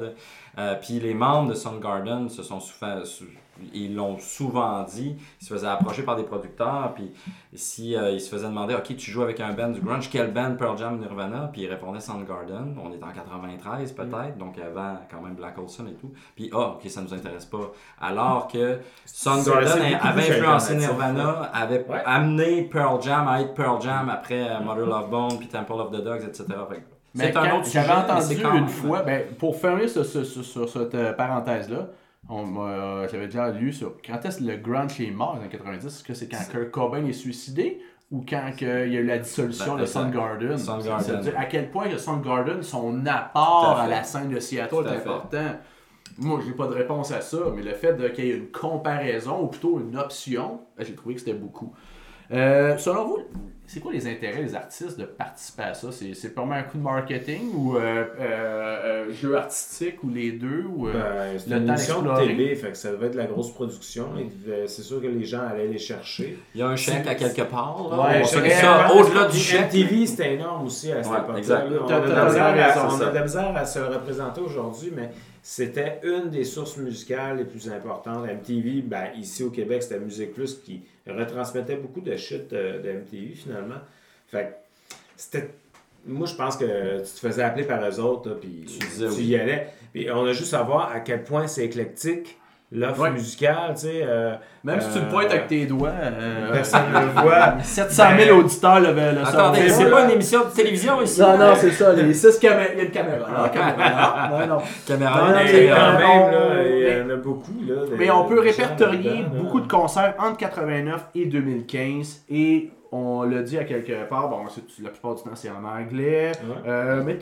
Euh, puis les membres de Soundgarden se sont souvent, sou- ils l'ont souvent dit, ils se faisaient approcher par des producteurs, puis si euh, ils se faisaient demander, ok, tu joues avec un band du grunge, quel band Pearl Jam, Nirvana, puis ils répondaient Soundgarden. On est en 93 peut-être, donc avant quand même Black Olson et tout. Puis ah, ok, ça nous intéresse pas. Alors que Soundgarden avait influencé Nirvana, avait Ouais. amené Pearl Jam à être Pearl Jam après euh, Mother Love Bone, puis Temple of the Dogs, etc. Fait C'est un autre sujet, J'avais entendu une fois, ben, pour fermer ce- ce- ce- sur cette euh, parenthèse-là, euh, j'avais déjà lu sur quand est-ce que le grunge est mort les 90, est-ce que c'est quand Kurt Cobain est suicidé ou quand il y a eu la dissolution Ben, de. Soundgarden? Soundgarden. C'est-à-dire à quel point que Soundgarden, son apport à à, la scène de Seattle est important. Moi, j'ai pas de réponse à ça, mais le fait qu'il y ait une comparaison, ou plutôt une option, ben, j'ai trouvé que c'était beaucoup. Euh, selon vous, c'est quoi les intérêts des artistes de participer à ça? C'est, c'est purement un coup de marketing ou euh, euh, euh, jeu artistique ou les deux? Ou, Ben, c'est le une émission de télé, fait que ça devait être de la grosse production. et devait- C'est sûr que les gens allaient les chercher. Il y a un chèque à quelque part. Là. Ouais, ça au-delà du chèque. MTV, c'était énorme aussi à cette Ouais, époque-là. On a de la misère à- se le représenter aujourd'hui, mais c'était une des sources musicales les plus importantes. MTV, ben, ici au Québec, c'était Musique Plus qui retransmettait beaucoup de shit euh, de MTV finalement. Fait c'était. Moi, je pense que tu te faisais appeler par eux autres, puis Tu oui. y allais. Puis on a juste à voir à quel point c'est éclectique, l'offre Ouais. musicale, tu sais. euh, Même si tu le euh, pointes avec tes doigts, euh, Personne ne le voit. [LAUGHS] 700 000 Ben, auditeurs le, le Attendez, c'est pas une émission de télévision ici? Non, non, Euh, c'est ça. Les six caméras. Il y a une caméra. là, caméra. Non, non. Caméra. Non, non, Mais mais, quand euh, même, on- là, il y en a beaucoup. Là, Mais on peut répertorier beaucoup de concerts entre 89 et 2015 et on l'a dit à quelque part, bon, la plupart du temps c'est en anglais, Ouais. Euh, mais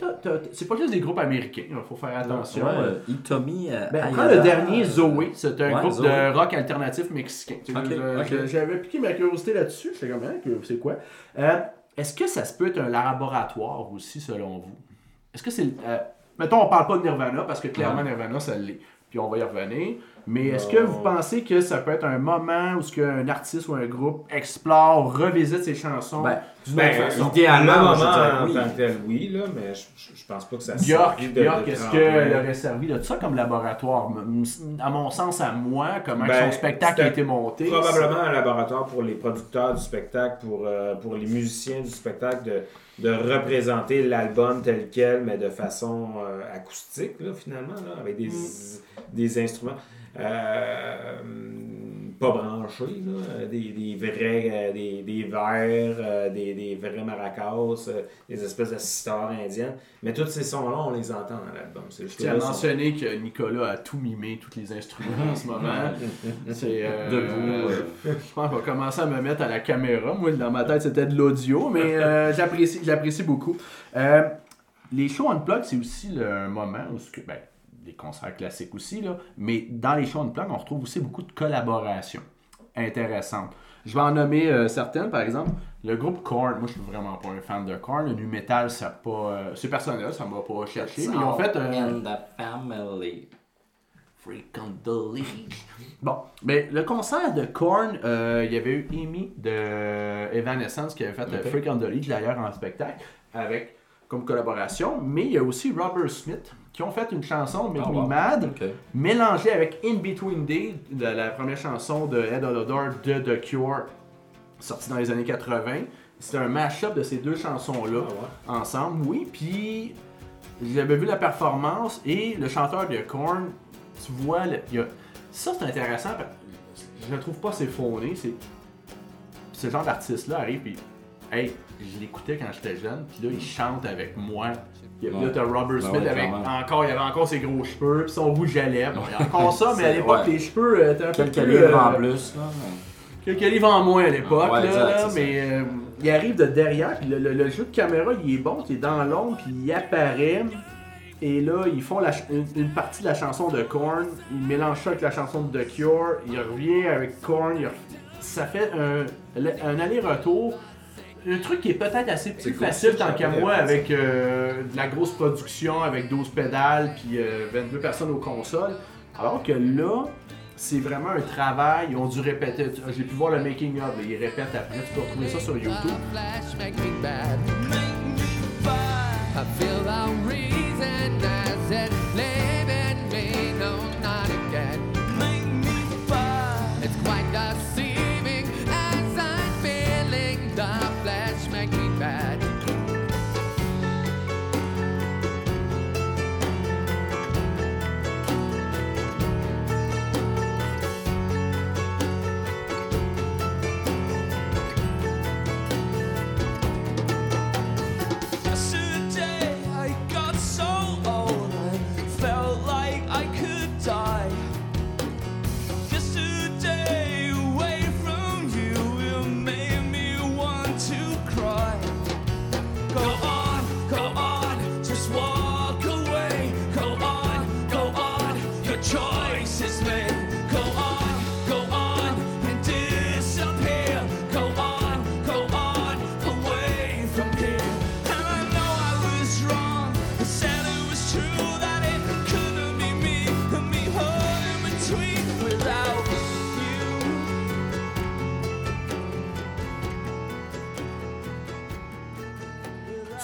c'est pas juste des groupes américains, il faut faire attention. Ouais, Euh, Itomi. euh, Ben, prends le dernier Zoé, c'est un Ouais, groupe Zoé. de rock alternatif mexicain. J'avais piqué ma curiosité là-dessus, j'étais comme, hein, c'est quoi? Euh, Est-ce que ça se peut être un laboratoire aussi, selon vous? Est-ce que c'est... euh, mettons, on parle pas de Nirvana, parce que clairement, Nirvana, ça l'est. Puis on va y revenir. Mais est-ce que vous pensez que ça peut être un moment où ce qu'un artiste ou un groupe explore, revisite ses chansons Ben, d'une Ben, autre façon? idéalement, je dirais en oui. tant que tel, oui, là, mais je, je, pense pas que ça Björk, serve de- de est-ce qu'elle aurait servi de ça comme laboratoire? À mon sens, à moi, comment Ben, son spectacle a été monté? Probablement un laboratoire pour les producteurs du spectacle, pour, euh, pour les musiciens du spectacle, de, de représenter l'album tel quel, mais de façon euh, acoustique, là, finalement, là, avec des, des instruments. Euh, pas branchés, là, des, des vrais euh, des, des verres, euh, des, des vrais maracas, euh, des espèces de stars indiennes. Mais tous ces sons-là, on les entend dans l'album. C'est Je juste tiens à là, sont- mentionner que Nicolas a tout mimé, tous les instruments en ce moment. [LAUGHS] C'est euh, Debout, euh, je pense qu'on va commencer à me mettre à la caméra. Moi, dans ma tête, c'était de l'audio, mais euh, [LAUGHS] j'apprécie, j'apprécie beaucoup. Euh, les shows unplugged, c'est aussi le- un moment où, ce que, ben, des concerts classiques aussi, là, mais dans les shows unplugged, on retrouve aussi beaucoup de collaborations intéressantes. Je vais en nommer euh, certaines, par exemple, le groupe Korn. Moi, je suis vraiment pas un fan de Korn. Le nu metal, ça pas, euh, c'est personnel, ça m'a pas cherché, mais ils ont fait un, In the family. Freak on the League. [LAUGHS] Bon, mais le concert de Korn, euh, il y avait eu Amy de Evanescence qui avait fait euh, Freak on the League d'ailleurs en spectacle avec comme collaboration, mais il y a aussi Robert Smith qui ont fait une chanson Make Ah, Me wow. Mad mélangée avec In Between Days, de la première chanson de Head of the Door de The Cure, sortie dans les années 80. C'était un mash-up de ces deux chansons-là Ah ensemble, oui. Puis j'avais vu la performance et le chanteur de Korn, tu vois, le- il y a... ça c'est intéressant. Je ne trouve pas c'est fauné. C'est ce genre d'artiste-là arrive puis hey, je l'écoutais quand j'étais jeune, puis là il chante avec moi. Ouais. t'as Robert Ben Smith ouais, avec encore, il avait encore ses gros cheveux, puis son rouge à lèvres. Il y a encore ça, mais à l'époque, les cheveux euh, étaient un peu Quelques plus, livres euh, en plus. Là. Quelques livres en moins à l'époque, là, exact, mais euh, il arrive de derrière, puis le, le- le jeu de caméra, il est bon, il est dans l'ombre, puis il apparaît. Et là, ils font la une, une partie de la chanson de Korn, ils mélangent ça avec la chanson de The Cure, il revient avec Korn, il re- ça fait un, un aller-retour. Un truc qui est peut-être assez plus facile tant qu'à moi avec euh, de la grosse production, avec 12 pédales, puis euh, 22 personnes aux consoles. Alors que là, c'est vraiment un travail, ils ont dû répéter. J'ai pu voir le making of, ils répètent après, tu peux retrouver ça sur YouTube.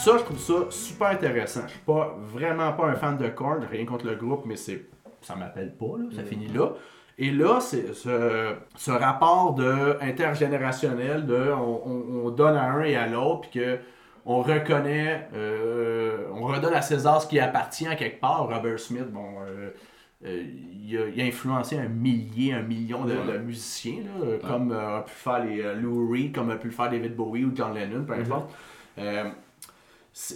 Ça, je trouve ça super intéressant. Je suis pas vraiment pas un fan de Korn, rien contre le groupe, mais c'est ça m'appelle pas, là, ça finit là. Et là, c'est ce, ce rapport de intergénérationnel de on, on- on donne à un et à l'autre, puis que on reconnaît, euh, on redonne à César ce qui appartient à quelque part. Robert Smith, bon, euh, euh, il, a, il a influencé un millier, un million de, de musiciens, là, comme a pu faire les Lou Reed, comme a pu le faire David Bowie ou John Lennon, peu importe. Euh, c'est-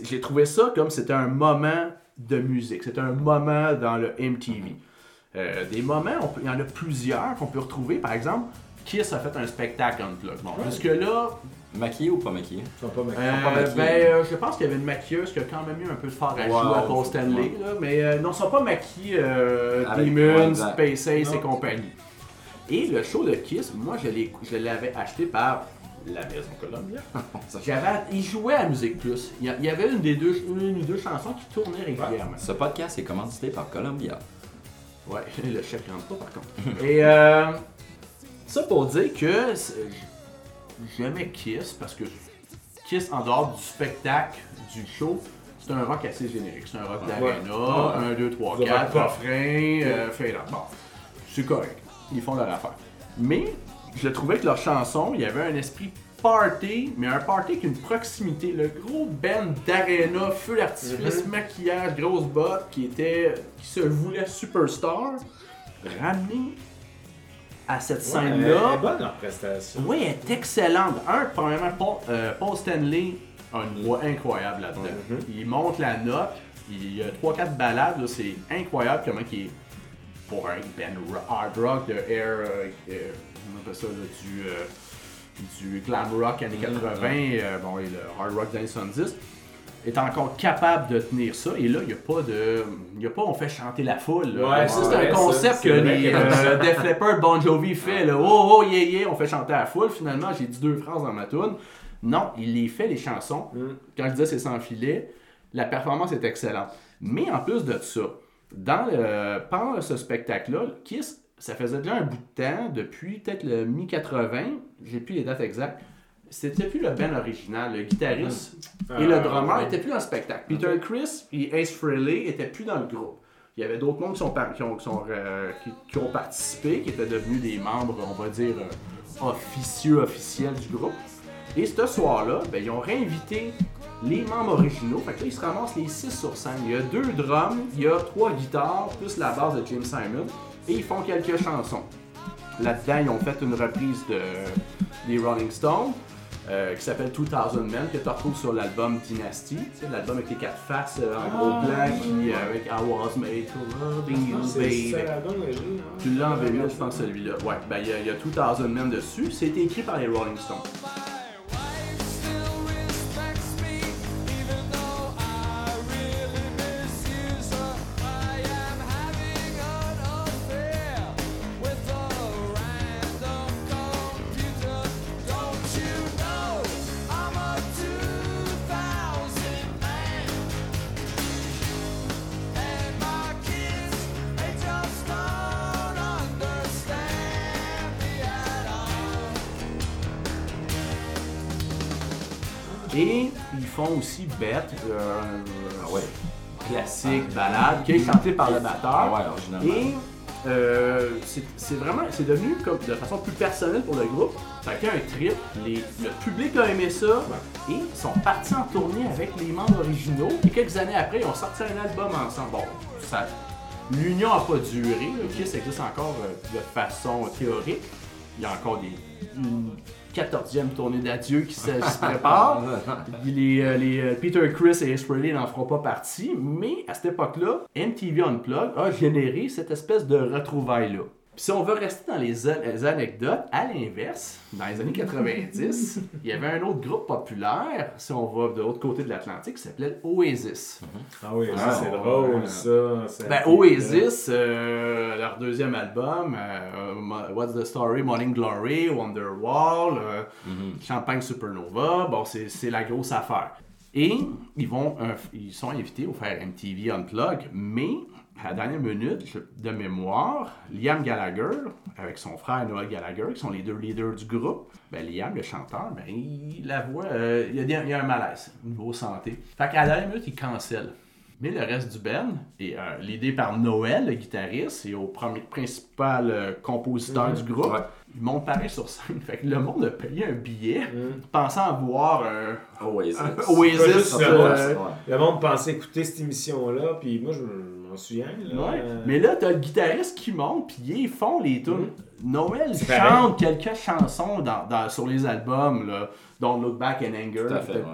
j'ai trouvé ça comme c'était un moment de musique. C'était un moment dans le MTV. Euh, des moments, on peut- il y en a plusieurs qu'on peut retrouver. Par exemple, Kiss a fait un spectacle unplugged. Bon, jusque-là, Maquillé ou pas maquillé Ils sont pas mal. euh, pas maquillés. ben, euh, je pense qu'il y avait une maquilleuse qui a quand même eu un peu de fort à Ouais, jouer à ouais, Paul Stanley. là, mais euh, non, ils sont pas maquillés euh, ouais, exact. Space Ace et compagnie. Et le show de Kiss, moi, je l'ai- je l'avais acheté par la Maison Columbia. [LAUGHS] J'avais, il jouait à Musique Plus. Il y avait une des deux, une ou deux chansons qui tournaient régulièrement. Ce podcast est commandité par Columbia. Ouais, [LAUGHS] le chèque rentre pas par contre. [LAUGHS] Et euh, ça pour dire que j'aimais Kiss parce que Kiss, en dehors du spectacle, du show, c'est un rock assez générique. C'est un rock d'arena, 1, 2, 3, Du 4, rock pop. refrain, euh, fade out. Bon, c'est correct. Ils font leur affaire. Mais je trouvais que leur chanson, il y avait un esprit party, mais un party avec une proximité. Le gros band d'arena, feu d'artifice, maquillage, grosse botte, qui était, qui se voulait superstar, ramené à cette Ouais, elle scène-là. est bonne leur prestation. Oui, elle est excellente. Un, premièrement, Paul, euh, Paul Stanley a une voix incroyable là-dedans. Mhm. Il monte la note, il y a 3-4 balades, c'est incroyable comment il est pour un band hard rock de air, euh, euh, on appelle ça là, du, euh, du glam rock années 80, euh, bon, et le hard rock des années 70. est encore capable de tenir ça. Et là, il n'y a pas de. Il a pas on fait chanter la foule. là. Ouais, ça, c'est un concept que les que- euh, Def Leppard, Bon Jovi fait. Là. Oh, oh, yeah, yeah, on fait chanter la foule. Finalement, j'ai dit deux phrases dans ma tune. Non, il les fait, les chansons. Mm. Quand je disais c'est sans filet, la performance est excellente. Mais en plus de ça, dans le, pendant ce spectacle-là, Kiss, ça faisait déjà un bout de temps, depuis peut-être le mi-80, j'ai plus les dates exactes, c'était plus le band original, le guitariste et le Ah, drummer n'étaient plus dans le spectacle. Peter Chris et Ace Frehley étaient plus dans le groupe. Il y avait d'autres mondes qui, sont qui, ont, qui, sont, euh, qui- qui ont participé, qui étaient devenus des membres, on va dire, euh, officieux, officiels du groupe. Et ce soir-là, ben, ils ont réinvité les membres originaux. Fait que là, ils se ramassent les 6 sur scène. Il y a deux drums, il y a trois guitares, plus la base de James Simon. Et ils font quelques chansons. Là-dedans, ils ont fait une reprise de, des Rolling Stones. euh, qui s'appelle 2000 Men, que tu retrouves sur l'album Dynasty, l'album avec les quatre faces euh, en gros blanc, qui, euh, avec I was made to loving you, Ah, baby. Tu l'as en vinyle, je pense, celui-là. Ouais, ben il y, a- il y a 2000 Men dessus. C'était écrit par les Rolling Stones. Euh, Ah ouais. classique balade, qui est chantée par le batteur. Ah ouais. Et euh, c'est vraiment, c'est devenu comme de façon plus personnelle pour le groupe. Ça a été un trip. Les- le public a aimé ça. Et ils sont partis en tournée avec les membres originaux. Et quelques années après, ils ont sorti un album ensemble. Bon, ça, l'union n'a pas duré. là. Kiss existe encore euh, de façon théorique. Il y a encore des, une 14e tournée d'adieu qui se, qui se prépare. [LAUGHS] Les, euh, les, euh, Peter Chris et Ace Frehley n'en feront pas partie, mais à cette époque-là, MTV Unplugged a généré cette espèce de retrouvaille-là. Puis si on veut rester dans les, anecdotes, à l'inverse, dans les années 90, [LAUGHS] il y avait un autre groupe populaire, si on va de l'autre côté de l'Atlantique, qui s'appelait Oasis. Ah oui, Ah, c'est drôle, ça. ça Ben, Oasis, euh, leur deuxième album, euh, What's the Story, Morning Glory, Wonderwall, euh, Champagne Supernova, bon, c'est c'est la grosse affaire. Et ils, vont, euh, ils sont invités au faire MTV Unplug, mais à la dernière minute, de mémoire, Liam Gallagher, avec son frère Noel Gallagher, qui sont les deux leaders du groupe, ben Liam, le chanteur, ben, il, la voix, euh, il, y a, il y a un malaise, niveau santé. Fait qu'à la dernière minute, il cancelle. Mais le reste du band est euh, l'idée par Noël, le guitariste, et au premier, principal euh, compositeur du groupe. Ouais. Ils montent pareil sur scène. [LAUGHS] Fait que le monde a payé un billet, Mm. pensant voir un, Oasis. un Oasis. juste le euh, monde. Le monde pensait écouter cette émission-là, puis moi je m'en souviens. Là, ouais. Mais là, t'as le guitariste qui monte, puis ils font les tunes. Noël C'est chante quelques chansons dans, dans- sur les albums, là. Don't Look Back in Anger,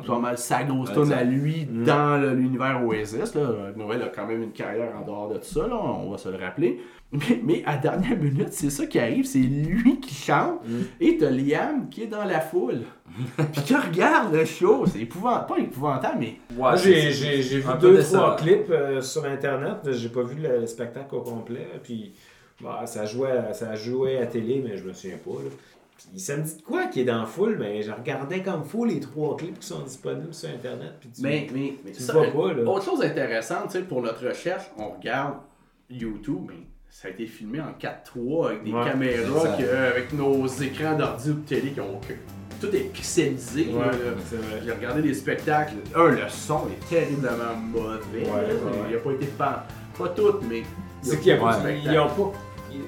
pas mal sa grosse tune à lui Mm. dans l'univers Oasis. Là. Noël a quand même une carrière en dehors de tout ça, là, on va se le rappeler. Mais, mais à la dernière minute, c'est ça qui arrive, c'est lui qui chante, Mm. et t'as Liam qui est dans la foule. [LAUGHS] puis qui regarde le show, c'est épouvantable, pas épouvantable, mais Ouais, j'ai, j'ai, j'ai vu deux, trois clips euh, sur Internet. J'ai pas vu le, le spectacle au complet. Puis, bah, ça, jouait, ça jouait à télé, mais je me souviens pas. Là. Puis, ça me dit de quoi qui est dans la foule, mais je regardais comme fou les trois clips qui sont disponibles sur Internet. Puis tu- Mais, mais, mais Tu ça, vois pas, là. autre chose intéressante, tu sais, pour notre recherche, on regarde YouTube, mais ça a été filmé en 4.3 avec des Ouais, caméras, que- avec nos écrans d'ordi ou de télé qui ont que tout est pixelisé. Ouais. J'ai regardé des spectacles. Un, le son est terriblement mauvais. Ouais, là. ouais, Il n'a pas été pas, pas tout, mais. y a C'est qu'il y a pas ils spectacle. ont pas.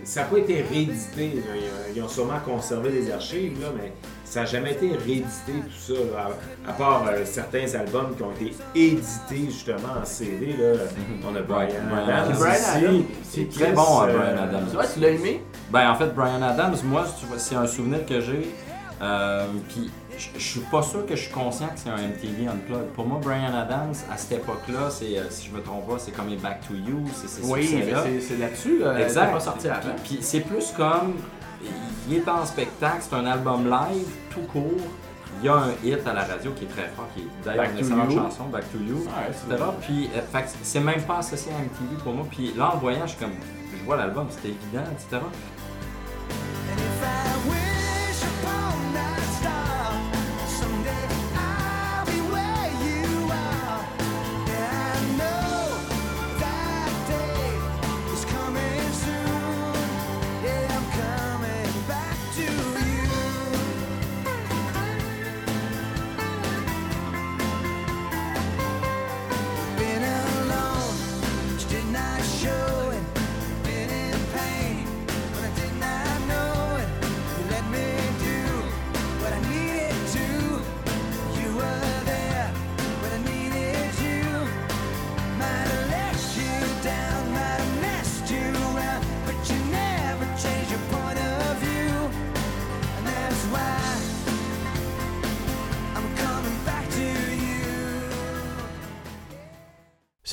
Ça n'a pas été réédité. là. Ils ont sûrement conservé les archives, là, mais ça n'a jamais été réédité, tout ça. là. À, à part euh, certains albums qui ont été édités justement en CD. Là. [LAUGHS] On a Brian Brian Adams. Adams. Brian ici. Adams, C'est très bon, hein, euh, Brian Adams. Tu vois, tu l'as aimé? Ben en fait, Brian Adams, moi, tu vois, c'est un souvenir que j'ai. Euh, puis je suis pas sûr que je suis conscient que c'est un MTV Unplugged. Pour moi, Brian Adams, à cette époque-là, c'est, euh, si je me trompe pas, c'est comme les Back to You, c'est ces Oui, mais succès-là. c'est- c'est là-dessus. là. Exact. Elle est pas sorti puis c'est plus comme, il est en spectacle, c'est un album live, tout court, il y a un hit à la radio qui est très fort, qui est d'ailleurs une excellente chanson, Back to You, Ouais, c'est etc. Puis, euh, c'est même pas associé à MTV pour moi. Puis là, en voyant, je suis comme, je vois l'album, c'était évident, etc.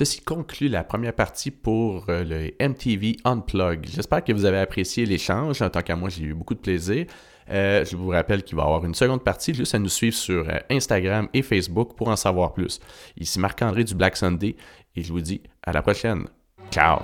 Ceci conclut la première partie pour euh, le MTV Unplug. J'espère que vous avez apprécié l'échange. En tant qu'à moi, j'ai eu beaucoup de plaisir. Euh, je vous rappelle qu'il va y avoir une seconde partie, juste à nous suivre sur euh, Instagram et Facebook pour en savoir plus. Ici Marc-André du Black Sunday et je vous dis à la prochaine. Ciao!